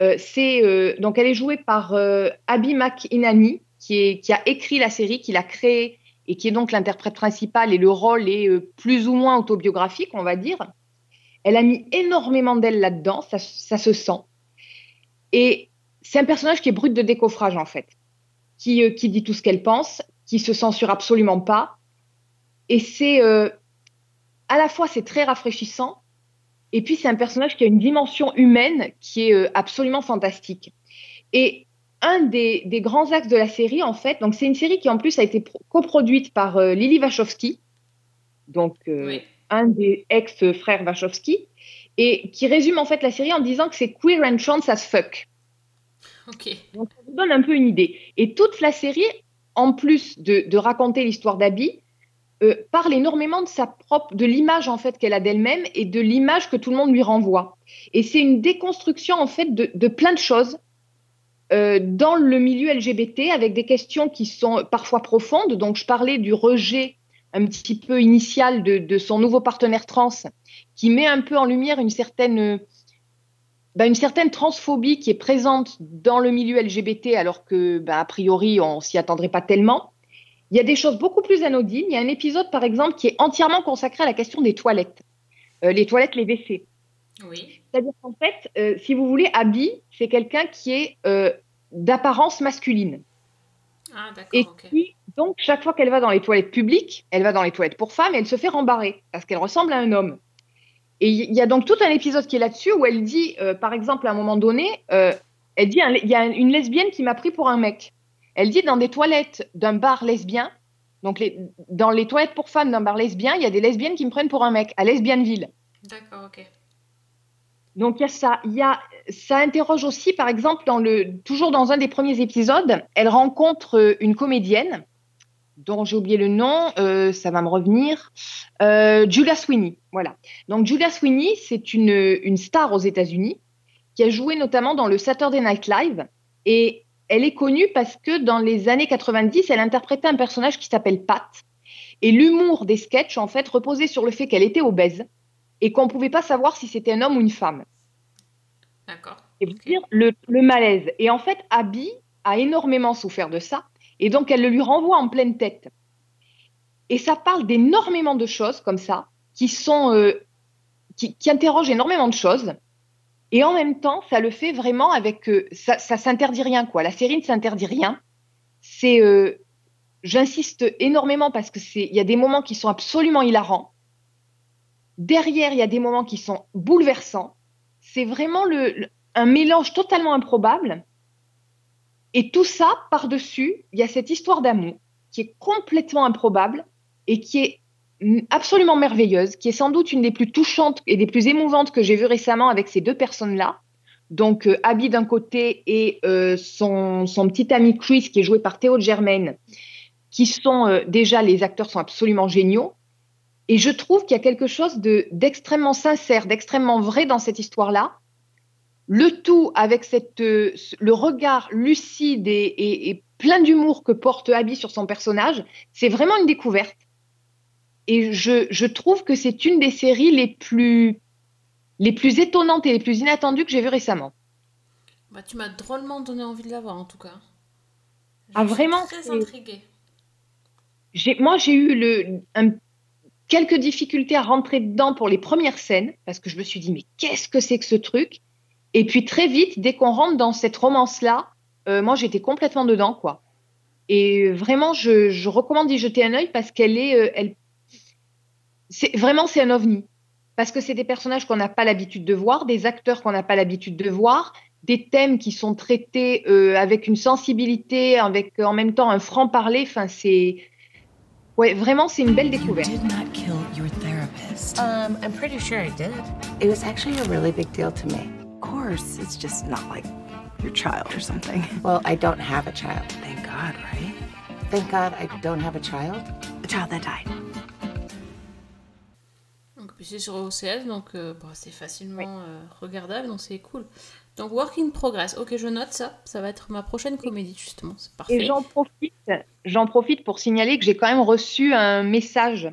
Euh, euh, donc elle est jouée par Abby McInerney, qui, qui a écrit la série, qui l'a créée et qui est donc l'interprète principal, et le rôle est plus ou moins autobiographique, on va dire. Elle a mis énormément d'elle là-dedans, ça, se sent. Et c'est un personnage qui est brut de décoffrage, en fait, qui, qui dit tout ce qu'elle pense, qui se censure absolument pas. Et c'est euh, à la fois c'est très rafraîchissant, et puis c'est un personnage qui a une dimension humaine qui est euh, absolument fantastique. Et un des, des grands axes de la série, en fait, donc c'est une série qui en plus a été pro- coproduite par euh, Lily Wachowski, donc Oui. un des ex-frères Wachowski, et qui résume en fait la série en disant que c'est queer and trans as fuck. Ok. Donc, ça vous donne un peu une idée. Et toute la série, en plus de, de raconter l'histoire d'Abby, euh, parle énormément de sa propre, de l'image en fait qu'elle a d'elle-même et de l'image que tout le monde lui renvoie. Et c'est une déconstruction en fait de, plein de choses euh, dans le milieu LGBT avec des questions qui sont parfois profondes. Donc, je parlais du rejet un petit peu initial de, son nouveau partenaire trans, qui met un peu en lumière une certaine bah, transphobie qui est présente dans le milieu LGBT, alors que, bah, a priori, on s'y attendrait pas tellement. Il y a des choses beaucoup plus anodines. Il y a un épisode, par exemple, qui est entièrement consacré à la question des toilettes. Euh, les toilettes, les WC. Oui. C'est-à-dire qu'en fait, euh, si vous voulez, Abby, c'est quelqu'un qui est euh, d'apparence masculine. Ah, d'accord, Et ok. qui, donc, chaque fois qu'elle va dans les toilettes publiques, elle va dans les toilettes pour femmes et elle se fait rembarrer parce qu'elle ressemble à un homme. Et il y a donc tout un épisode qui est là-dessus où elle dit, par exemple, à un moment donné, elle dit, il y a une lesbienne qui m'a pris pour un mec. Elle dit, dans des toilettes d'un bar lesbien, donc les- dans les toilettes pour femmes d'un bar lesbien, il y a des lesbiennes qui me prennent pour un mec, à Lesbianville. D'accord, ok. Donc il y a ça. Il y a, ça interroge aussi, par exemple, dans le, toujours dans un des premiers épisodes, elle rencontre euh, une comédienne dont j'ai oublié le nom, euh, ça va me revenir, euh, Julia Sweeney. Voilà. Donc Julia Sweeney, c'est une, une star aux États-Unis qui a joué notamment dans le Saturday Night Live et elle est connue parce que dans les années 90, elle interprétait un personnage qui s'appelle Pat. Et l'humour des sketchs, en fait, reposait sur le fait qu'elle était obèse et qu'on ne pouvait pas savoir si c'était un homme ou une femme. D'accord. Et vous dire le, le malaise. Et en fait, Abby a énormément souffert de ça. Et donc, elle le lui renvoie en pleine tête. Et ça parle d'énormément de choses comme ça, qui sont, euh, qui, qui interrogent énormément de choses. Et en même temps, ça le fait vraiment avec, euh, ça, ça s'interdit rien quoi. La série ne s'interdit rien. C'est, euh, j'insiste énormément parce que c'est, il y a des moments qui sont absolument hilarants. Derrière, il y a des moments qui sont bouleversants. C'est vraiment le, le- un mélange totalement improbable. Et tout ça, par-dessus, il y a cette histoire d'amour qui est complètement improbable et qui est absolument merveilleuse, qui est sans doute une des plus touchantes et des plus émouvantes que j'ai vues récemment avec ces deux personnes-là. Donc, euh, Abby d'un côté et euh, son, son petit ami Chris, qui est joué par Théo Germain, qui sont euh, déjà, les acteurs sont absolument géniaux. Et je trouve qu'il y a quelque chose de- d'extrêmement sincère, d'extrêmement vrai dans cette histoire-là. Le tout avec cette, euh, le regard lucide et- et plein d'humour que porte Abby sur son personnage, c'est vraiment une découverte. Et je, je trouve que c'est une des séries les plus, les plus étonnantes et les plus inattendues que j'ai vues récemment. Bah, tu m'as drôlement donné envie de la voir en tout cas. Je Ah, suis vraiment, Très intriguée. Moi, j'ai eu le, un- quelques difficultés à rentrer dedans pour les premières scènes, parce que je me suis dit, mais qu'est-ce que c'est que ce truc? Et puis très vite, dès qu'on rentre dans cette romance-là, euh, moi, j'étais complètement dedans, quoi. Et vraiment, je, je recommande d'y jeter un œil parce qu'elle est, euh, elle, c'est vraiment c'est un ovni, parce que c'est des personnages qu'on n'a pas l'habitude de voir, des acteurs qu'on n'a pas l'habitude de voir, des thèmes qui sont traités euh, avec une sensibilité, avec en même temps un franc parler. Enfin, c'est Ouais, vraiment, c'est une belle You découverte. did not kill your therapist. Um, I'm pretty sure I did. It was actually a really big deal to me. Of course, it's just not like your child or something. Well, I don't have a child. Thank God, right? Thank God I don't have a child. The child that died. Puis c'est sur OCS, donc euh, bon, c'est facilement euh, regardable, donc c'est cool. Donc, Work in Progress. Ok, je note ça. Ça va être ma prochaine comédie, justement. C'est parfait. Et j'en profite, j'en profite pour signaler que j'ai quand même reçu un message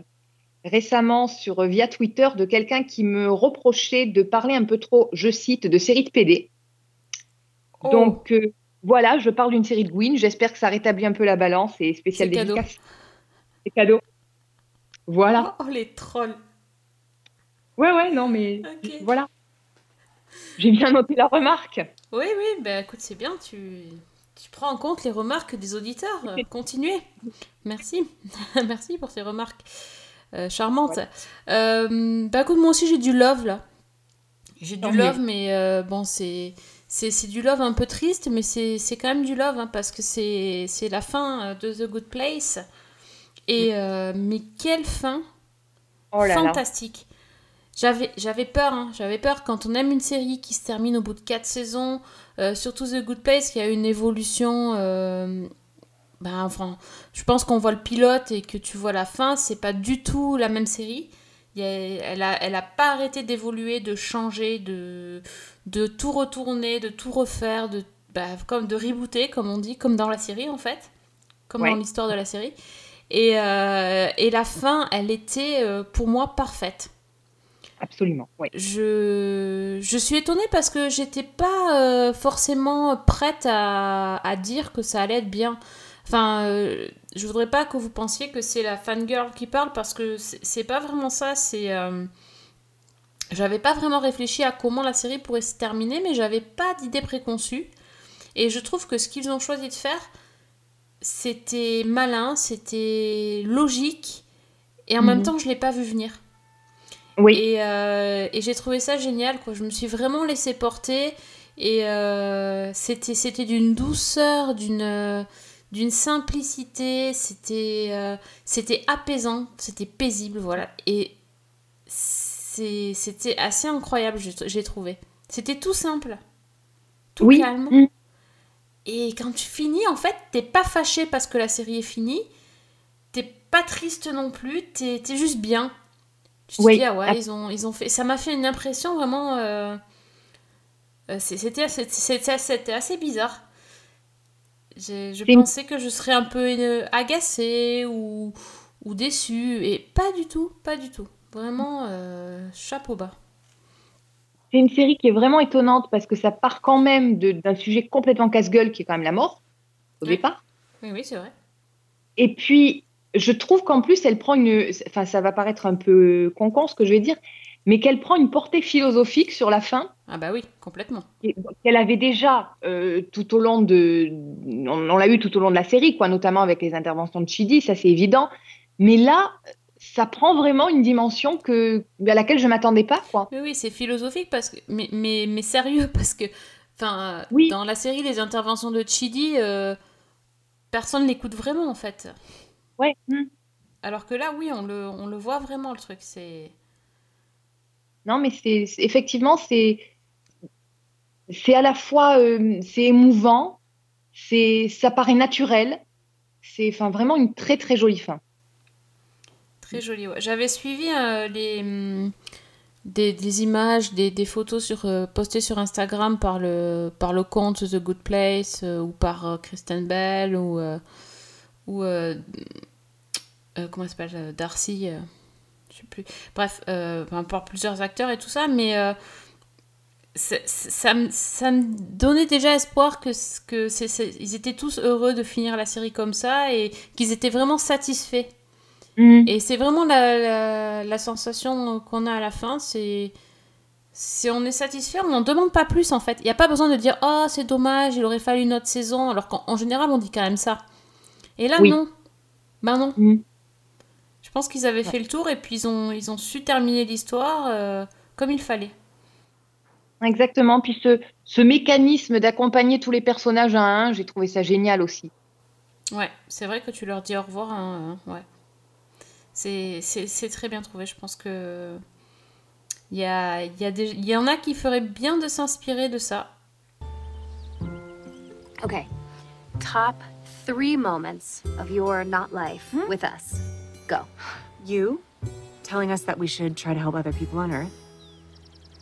récemment sur via Twitter de quelqu'un qui me reprochait de parler un peu trop, je cite, de série de PD. Oh, Donc euh, voilà, je parle d'une série de Gwyn. J'espère que ça rétablit un peu la balance et spécial dédicace C'est cadeau. Voilà. Oh, les trolls. Ouais, ouais, non, mais voilà. J'ai bien noté la remarque. Oui, oui, bah écoute, c'est bien, tu, tu prends en compte les remarques des auditeurs. Euh, Continuez. Merci. Merci pour ces remarques euh, charmantes. Euh, bah écoute, moi aussi j'ai du love là. J'ai du love, mais euh, bon, c'est. C'est c'est du love un peu triste, mais c'est c'est quand même du love hein, parce que c'est c'est la fin de The Good Place. Et euh, mais quelle fin Oh là là. J'avais, j'avais peur, hein. j'avais peur quand on aime une série qui se termine au bout de 4 saisons, euh, surtout The Good Place qui a une évolution. euh, ben, enfin, je pense qu'on voit le pilote et que tu vois la fin, c'est pas du tout la même série. Il y a- elle, a, elle a pas arrêté d'évoluer, de changer, de, de tout retourner, de tout refaire, de, bah, comme de rebooter, comme on dit, comme dans la série en fait, comme Ouais. dans l'histoire de la série. Et, euh, et la fin, elle était pour moi parfaite. Absolument, oui. Je, je suis étonnée parce que j'étais pas euh, forcément prête à, à dire que ça allait être bien. Enfin, euh, je voudrais pas que vous pensiez que c'est la fangirl qui parle parce que c'est c'est pas vraiment ça. C'est. euh, j'avais pas vraiment réfléchi à comment la série pourrait se terminer, mais j'avais pas d'idée préconçue. Et je trouve que ce qu'ils ont choisi de faire, c'était malin, c'était logique, et en même Mhm. temps, je l'ai pas vu venir. Oui. Et, euh, et j'ai trouvé ça génial, quoi. Je me suis vraiment laissée porter, et euh, c'était c'était d'une douceur, d'une euh, d'une simplicité, c'était euh, c'était apaisant, c'était paisible, voilà. Et c'est- c'était assez incroyable, j'ai trouvé. C'était tout simple, tout Oui. calme. Mm. Et quand tu finis, en fait, t'es pas fâché parce que la série est finie. T'es pas triste non plus. T'es es juste bien. Tu te Oui. dis, ah ouais, ils ont, ils ont fait. Ça m'a fait une impression vraiment. euh, euh, C'était assez, assez bizarre. Je pensais que je serais un peu euh, agacée ou, ou déçue. Et pas du tout, pas du tout. Vraiment, euh, chapeau bas. C'est une série qui est vraiment étonnante parce que ça part quand même d'un sujet complètement casse-gueule qui est quand même la mort, au Oui. départ. Oui, oui, c'est vrai. Et puis, je trouve qu'en plus, elle prend une. Enfin, ça va paraître un peu con ce que je vais dire, mais qu'elle prend une portée philosophique sur la fin Ah bah oui, complètement. qu'elle avait déjà euh, tout au long de. On, on l'a eu tout au long de la série, quoi, notamment avec les interventions de Chidi, ça c'est évident. Mais là, ça prend vraiment une dimension que, à laquelle je m'attendais pas, quoi. Oui, oui, c'est philosophique parce que, mais, mais, mais sérieux parce que, enfin, Oui. dans la série, les interventions de Chidi, euh, personne n'écoute vraiment en fait. Ouais. hmm. Alors que là, oui, on le, on le voit vraiment le truc. C'est Non, mais c'est effectivement, c'est c'est à la fois euh, c'est émouvant, c'est ça paraît naturel, c'est enfin vraiment une très très jolie fin. très joli. ouais. J'avais suivi euh, les hum, des, des images, des, des photos sur, euh, postées sur Instagram par le, par le compte The Good Place ou par Kristen Bell ou, ou euh, euh, comment elle s'appelle euh, Darcy, je sais plus. Bref, par plusieurs acteurs et tout ça, mais ça, me- ça me donnait déjà espoir que, c- ils étaient tous heureux de finir la série comme ça et qu'ils étaient vraiment satisfaits. Mm. Et c'est vraiment la, la, la sensation qu'on a à la fin, c'est si on est satisfait, on n'en demande pas plus en fait. Il n'y a pas besoin de dire oh c'est dommage, il aurait fallu une autre saison, alors qu'en en général on dit quand même ça. Et là Oui. non, ben non. Mm. Je pense qu'ils avaient fait le tour et puis ils ont, ils ont su terminer l'histoire euh, comme il fallait. Exactement. Puis ce, ce mécanisme d'accompagner tous les personnages un à un, j'ai trouvé ça génial aussi. Ouais, c'est vrai que tu leur dis au revoir. hein, euh, ouais. C'est c'est- c'est très bien trouvé. Je pense que. Il y, a, il y, a des- il y en a qui feraient bien de s'inspirer de ça. Okay. Top three moments of your not life hmm? with us. Go. You telling us that we should try to help other people on Earth.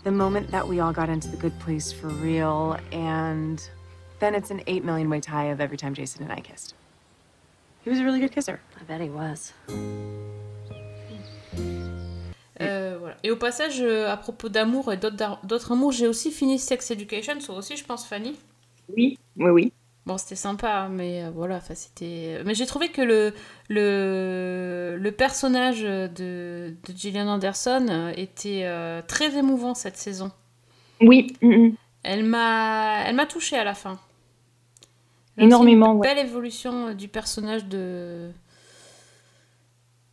The moment that we all got into the good place for real, and then it's an 8 million way tie of every time Jason and I kissed. He was a really good kisser. I bet he was. Euh, voilà. Et au passage, euh, à propos d'amour et d'autres d'autres amours, j'ai aussi fini Sex Education, soit aussi, je pense, Fanny. Oui, oui, oui. Bon, c'était sympa, mais euh, voilà, enfin, c'était. Mais j'ai trouvé que le, le, le personnage de, de Gillian Anderson euh, était euh, très émouvant cette saison. Oui. mm, mm. Elle m'a, elle m'a touchée à la fin. Énormément, Une ouais. belle évolution euh, du personnage de.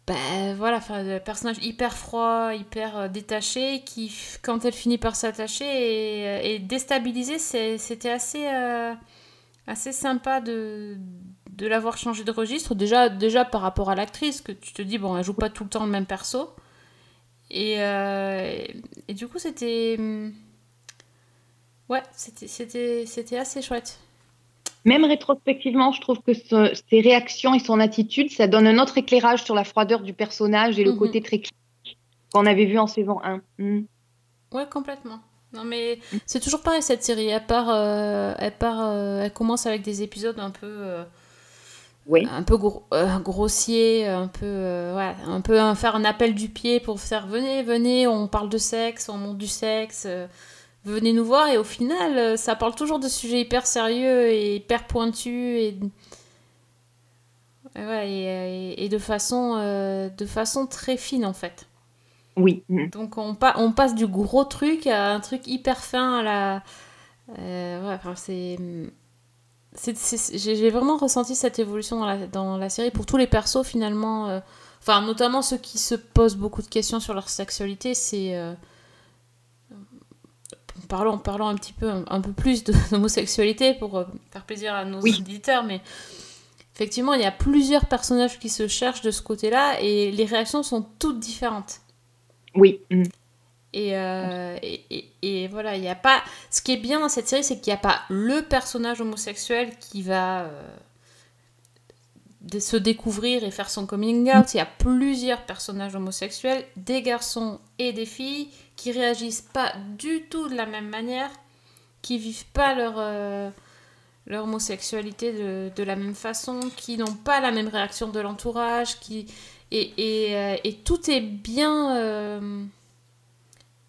Ben voilà, enfin, le personnage hyper froid, hyper euh, détaché, qui, quand elle finit par s'attacher et, et déstabiliser, c'était assez, euh, assez sympa de, de l'avoir changé de registre. Déjà, déjà par rapport à l'actrice, que tu te dis, bon, elle joue pas tout le temps le même perso. Et, euh, et du coup, c'était. hum, Ouais, c'était- assez chouette. Même rétrospectivement, je trouve que ce- ses réactions et son attitude, ça donne un autre éclairage sur la froideur du personnage et le Mhm. côté très clinique qu'on avait vu en saison 1. Mm. Ouais, complètement. Non, mais c'est toujours pareil cette série. Elle part, euh, elle part, euh, elle commence avec des épisodes un peu, euh, Oui. un peu gros, euh, grossiers, un peu, euh, ouais, un peu un- faire un appel du pied pour faire venez, venez, on parle de sexe, on monte du sexe, euh, venez nous voir. Et au final, euh, ça parle toujours de sujets hyper sérieux et hyper pointus et et ouais, et, de façon, euh, de façon très fine en fait. Oui. mm. Donc on, pa- on passe du gros truc à un truc hyper fin à la... euh, ouais, enfin, c'est... c'est- c'est- J'ai vraiment ressenti cette évolution dans la, dans la série pour tous les persos finalement. euh, Enfin, notamment ceux qui se posent beaucoup de questions sur leur sexualité, c'est... euh, Parlons, parlons un petit peu, un, peu plus de- d'homosexualité pour euh, faire plaisir à nos Oui. auditeurs, mais effectivement, il y a plusieurs personnages qui se cherchent de ce côté-là et les réactions sont toutes différentes. Oui. mm. Et, euh, et, et- et voilà, il n'y a pas. Ce qui est bien dans cette série, c'est qu'il n'y a pas le personnage homosexuel qui va euh, se découvrir et faire son coming out. Il y a plusieurs personnages homosexuels, des garçons et des filles, qui réagissent pas du tout de la même manière, qui vivent pas leur. euh, leur homosexualité de, de la même façon, qui n'ont pas la même réaction de l'entourage, qui et, et, euh, et tout est bien euh,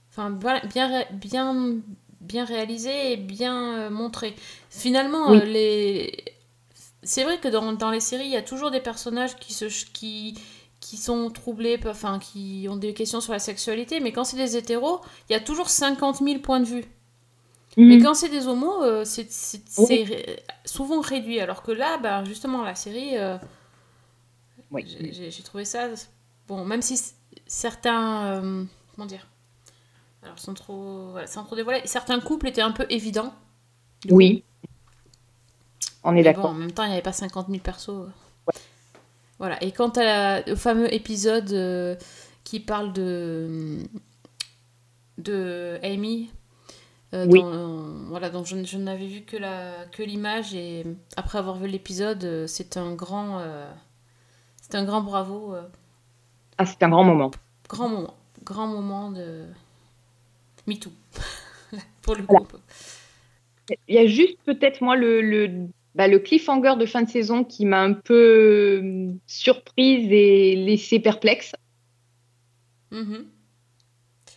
enfin bien bien bien réalisé et bien euh, montré. Finalement Oui. les c'est vrai que dans, dans les séries, il y a toujours des personnages qui se qui qui sont troublés, enfin qui ont des questions sur la sexualité, mais quand c'est des hétéros, il y a toujours 50 000 points de vue. Mais Mm. quand c'est des homos, euh, c'est Oui. souvent réduit. Alors que là, bah, justement, la série, euh, Oui. j'ai- trouvé ça. Bon, même si certains. euh, comment dire Alors, sans trop, voilà, sans trop dévoiler, certains couples étaient un peu évidents. Oui. On est bon, d'accord. en même temps, il n'y avait pas 50 000 persos. Voilà. Et quant à la- au fameux épisode euh, qui parle de. de Amy. euh, Oui. dans- voilà, donc je, n'avais vu que la que l'image et après avoir vu l'épisode, euh, c'est un grand, c'est un grand bravo, euh, Ah, c'est un grand moment. grand moment, grand moment de MeToo pour le Voilà. groupe. Il y a juste peut-être moi le, le, bah, le cliffhanger de fin de saison qui m'a un peu euh, surprise et laissé perplexe. Mhm.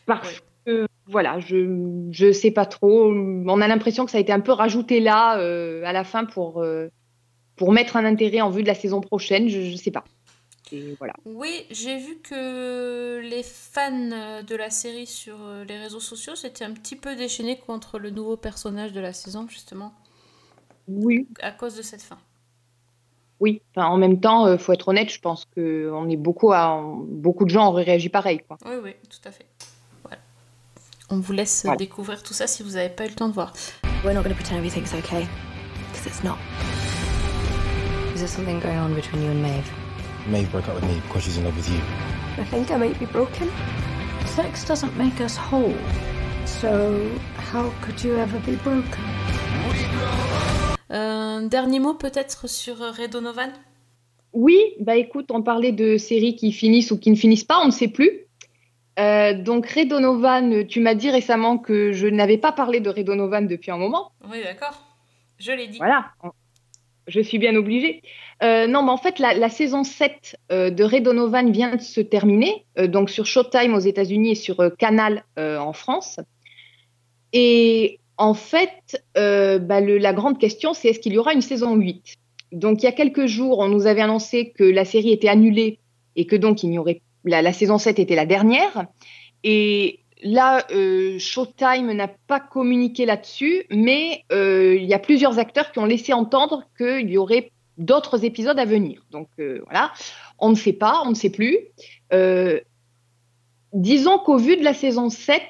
Parce Ouais. que voilà, je je sais pas trop. On a l'impression que ça a été un peu rajouté là euh, à la fin pour euh, pour mettre un intérêt en vue de la saison prochaine. Je, je sais pas. Voilà. Oui, j'ai vu que les fans de la série sur euh, les réseaux sociaux s'étaient un petit peu déchaînés contre le nouveau personnage de la saison, justement, Oui, à cause de cette fin. oui. Enfin, en même temps, euh, faut être honnête. Je pense que on est beaucoup à beaucoup de gens auraient réagi pareil quoi. Oui, oui, tout à fait. Voilà. On vous laisse Voilà. découvrir tout ça si vous n'avez pas eu le temps de voir. We're not going to pretend everything's okay. Because it's not. Is there something going on between you and Maeve? Maeve broke up with me because she's in love with you. I think I might be broken. Sex doesn't make us whole. So, how could you ever be broken? Un dernier mot peut-être sur euh, Ray Donovan? Oui, bah écoute, on parlait de séries qui finissent ou qui ne finissent pas, on ne sait plus. Euh, donc Ray Donovan, tu m'as dit récemment que je n'avais pas parlé de Ray Donovan depuis un moment. Oui, d'accord. Je l'ai dit. Voilà, je suis bien obligée. Euh, non, mais en fait, la, saison 7 euh, de Ray Donovan vient de se terminer, euh, donc sur Showtime aux États-Unis et sur Canal en France. Et En fait, bah, la grande question, c'est est-ce qu'il y aura une saison 8 Donc, il y a quelques jours, on nous avait annoncé que la série était annulée et que donc il n'y aurait la, la saison 7 était la dernière. Et là, euh, Showtime n'a pas communiqué là-dessus, mais euh, il y a plusieurs acteurs qui ont laissé entendre qu'il y aurait d'autres épisodes à venir. Donc euh, voilà, on ne sait pas, on ne sait plus. Disons qu'au vu de la saison 7,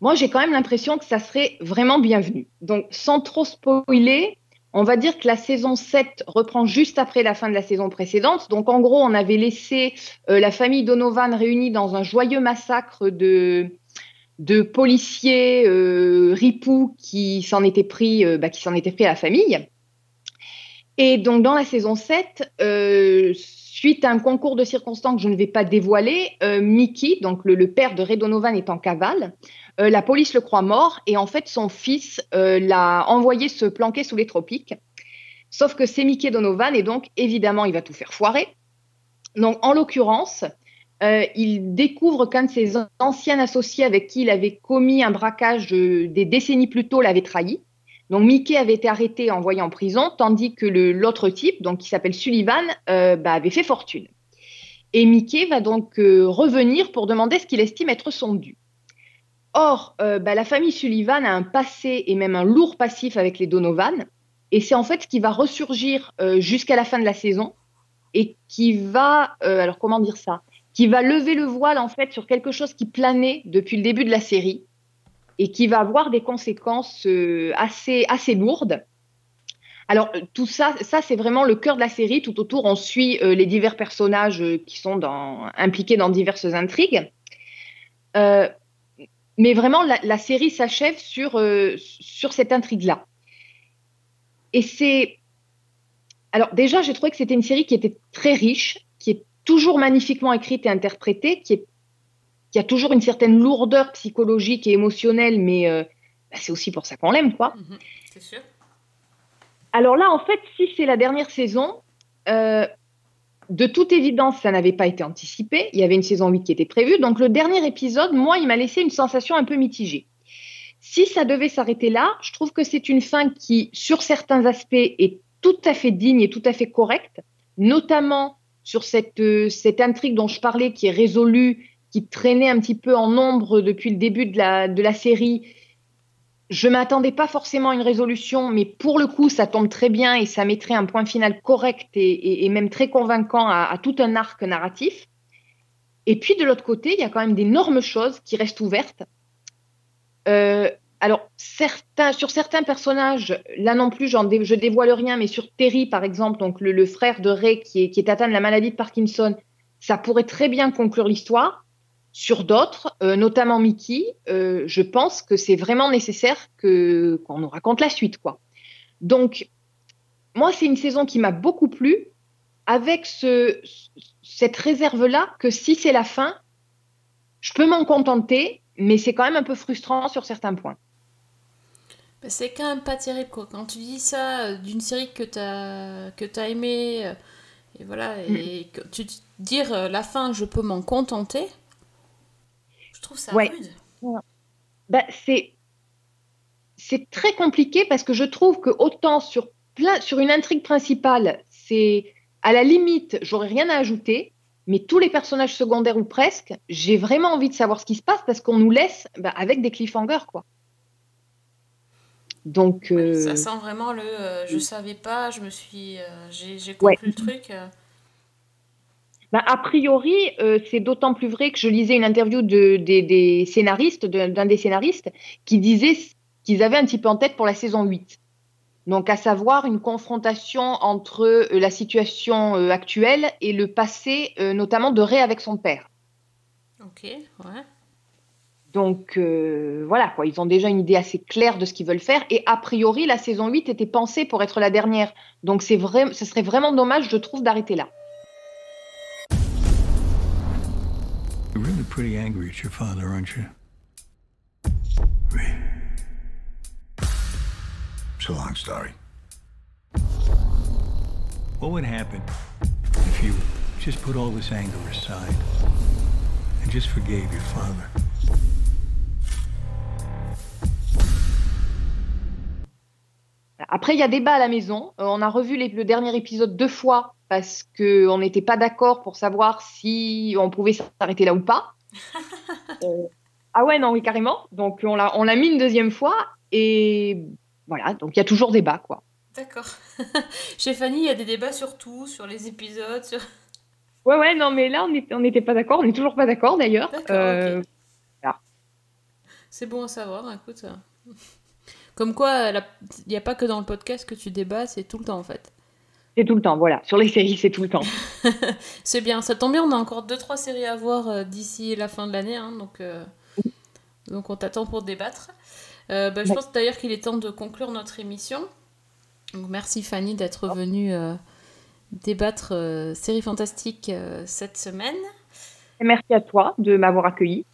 moi j'ai quand même l'impression que ça serait vraiment bienvenu. Donc sans trop spoiler, on va dire que la saison 7 reprend juste après la fin de la saison précédente. Donc en gros, on avait laissé euh, la famille Donovan réunie dans un joyeux massacre de, policiers euh, qui s'en étaient pris, euh, bah, qui s'en étaient pris à la famille. Et donc dans la saison 7, euh, suite à un concours de circonstances que je ne vais pas dévoiler, Mickey, donc le, le père de Ray Donovan, est en cavale. Euh, la police le croit mort et en fait son fils euh, l'a envoyé se planquer sous les tropiques. Sauf que c'est Mickey Donovan et donc évidemment il va tout faire foirer. Donc en l'occurrence, euh, il découvre qu'un de ses anciens associés avec qui il avait commis un braquage des décennies plus tôt l'avait trahi. Donc Mickey avait été arrêté et envoyé en prison, tandis que l'autre type, donc qui s'appelle Sullivan, bah, avait fait fortune. Et Mickey va donc revenir pour demander ce qu'il estime être son dû. Or, euh, bah, la famille Sullivan a un passé et même un lourd passif avec les Donovan, et c'est en fait ce qui va ressurgir euh, jusqu'à la fin de la saison et qui va, euh, alors comment dire ça, qui va lever le voile en fait sur quelque chose qui planait depuis le début de la série et qui va avoir des conséquences assez assez lourdes. Alors tout ça, ça c'est vraiment le cœur de la série. Tout autour, on suit les divers personnages qui sont impliqués dans diverses intrigues. Mais vraiment, la, la série s'achève sur, euh, sur cette intrigue-là. Et c'est. Alors, déjà, j'ai trouvé que c'était une série qui était très riche, qui est toujours magnifiquement écrite et interprétée, qui, est, qui a toujours une certaine lourdeur psychologique et émotionnelle, mais euh, bah, c'est aussi pour ça qu'on l'aime, quoi. C'est sûr. Alors là, en fait, si c'est la dernière saison, euh, de toute évidence, ça n'avait pas été anticipé. Il y avait une saison 8 qui était prévue. Donc le dernier épisode, moi, il m'a laissé une sensation un peu mitigée. Si ça devait s'arrêter là, je trouve que c'est une fin qui, sur certains aspects, est tout à fait digne et tout à fait correcte, notamment sur cette, euh, cette intrigue dont je parlais, qui est résolue, qui traînait un petit peu en ombre depuis le début de la, de la série. Je m'attendais pas forcément à une résolution, mais pour le coup, ça tombe très bien et ça mettrait un point final correct et, même très convaincant à, tout un arc narratif. Et puis de l'autre côté, il y a quand même d'énormes choses qui restent ouvertes. Euh, alors, certains, sur certains personnages, là non plus, dé- je dévoile rien, mais sur Terry, par exemple, donc le, frère de Ray qui est atteint de la maladie de Parkinson, ça pourrait très bien conclure l'histoire. Sur d'autres, euh, notamment Mickey, euh, je pense que c'est vraiment nécessaire que qu'on nous raconte la suite, quoi. Donc, moi, c'est une saison qui m'a beaucoup plu, avec ce, cette réserve-là que si c'est la fin, je peux m'en contenter, mais c'est quand même un peu frustrant sur certains points. Bah, c'est quand même pas terrible quoi. Quand tu dis ça euh, d'une série que t'as que t'as aimé et voilà et que tu te dire la fin je peux m'en contenter. Je trouve ça Ouais. rude. Bah, c'est c'est très compliqué parce que je trouve que autant sur plein sur une intrigue principale, c'est à la limite, j'aurais rien à ajouter, mais tous les personnages secondaires ou presque, j'ai vraiment envie de savoir ce qui se passe parce qu'on nous laisse bah, avec des cliffhangers quoi. Donc euh, Ça sent vraiment le euh, je savais pas, je me suis euh, j'ai Ouais. compris le truc. Bah, a priori, euh, c'est d'autant plus vrai que je lisais une interview de, des, des scénaristes, de- d'un des scénaristes, qui disait qu'ils avaient un petit peu en tête pour la saison 8. Donc, à savoir une confrontation entre euh, la situation euh, actuelle et le passé, notamment de Ray avec son père. Ok, ouais. Donc, voilà, quoi. Ils ont déjà une idée assez claire de ce qu'ils veulent faire. Et a priori, la saison 8 était pensée pour être la dernière. Donc, c'est vrai, ce serait vraiment dommage, je trouve, d'arrêter là. Pretty angry at your father, aren't you? Ray. It's a long story. What would happen if you just put all this anger aside and just forgave your father? Après, il y a débat à la maison. Euh, on a revu les- le dernier épisode deux fois parce qu'on n'était pas d'accord pour savoir si on pouvait s'arrêter là ou pas. Euh, ah ouais, non, oui, carrément. Donc, on l'a on l'a mis une deuxième fois et voilà, donc il y a toujours débat, quoi. D'accord. Chez Fanny, il y a des débats sur tout, sur les épisodes, sur... Ouais, ouais, non, mais là, on n'était pas d'accord. On n'est toujours pas d'accord, d'ailleurs. D'accord, Euh, C'est bon à savoir, écoute. Comme quoi, il n'y a pas que dans le podcast que tu débats, c'est tout le temps en fait. C'est tout le temps, voilà. Sur les séries, c'est tout le temps. C'est bien, ça tombe bien, on a encore 2-3 séries à voir euh, d'ici la fin de l'année, hein, donc, euh, donc on t'attend pour débattre. Euh, bah, je Ouais. pense d'ailleurs qu'il est temps de conclure notre émission. Donc merci Fanny d'être venue euh, débattre séries fantastiques cette semaine. Et merci à toi de m'avoir accueilli.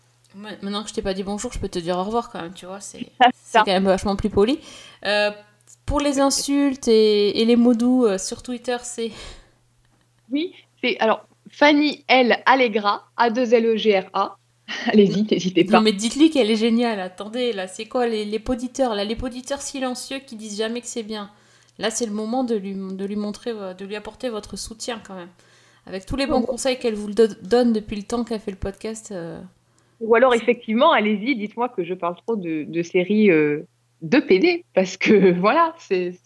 Maintenant que je t'ai pas dit bonjour, je peux te dire au revoir quand même, tu vois, c'est quand même vachement plus poli. Pour les insultes et, et les mots doux euh, sur Twitter, c'est Oui, c'est alors Fanny L Allegra, A 2 L E. Allez-y, n'hésitez pas. Non mais dites-lui qu'elle est géniale, attendez, là c'est quoi les, les poditeurs, là les poditeurs silencieux qui disent jamais que c'est bien. Là c'est le moment de lui, de lui montrer, euh, de lui apporter votre soutien quand même. Avec tous les bons conseils qu'elle vous do- donne depuis le temps qu'elle fait le podcast. euh, Ou alors effectivement, allez-y, dites-moi que je parle trop de, de séries euh, de PD parce que voilà, c'est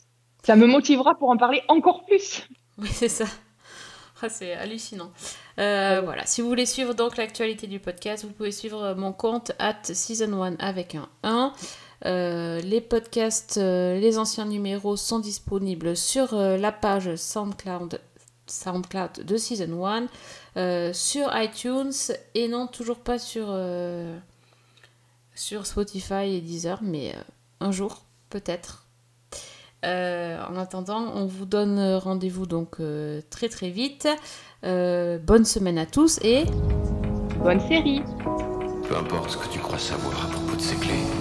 ça me motivera pour en parler encore plus. Oui, c'est ça. Ah, c'est hallucinant. Euh, voilà, si vous voulez suivre donc l'actualité du podcast, vous pouvez suivre mon compte at season 1 avec un 1. Euh, les podcasts, euh, les anciens numéros sont disponibles sur la page SoundCloud, SoundCloud de Season 1, euh, sur iTunes et non, toujours pas sur, sur Spotify et Deezer, mais un jour, peut-être. Euh, en attendant, on vous donne rendez-vous donc euh, très très vite. Euh, bonne semaine à tous et bonne série. Peu importe ce que tu crois savoir à propos de ces clés.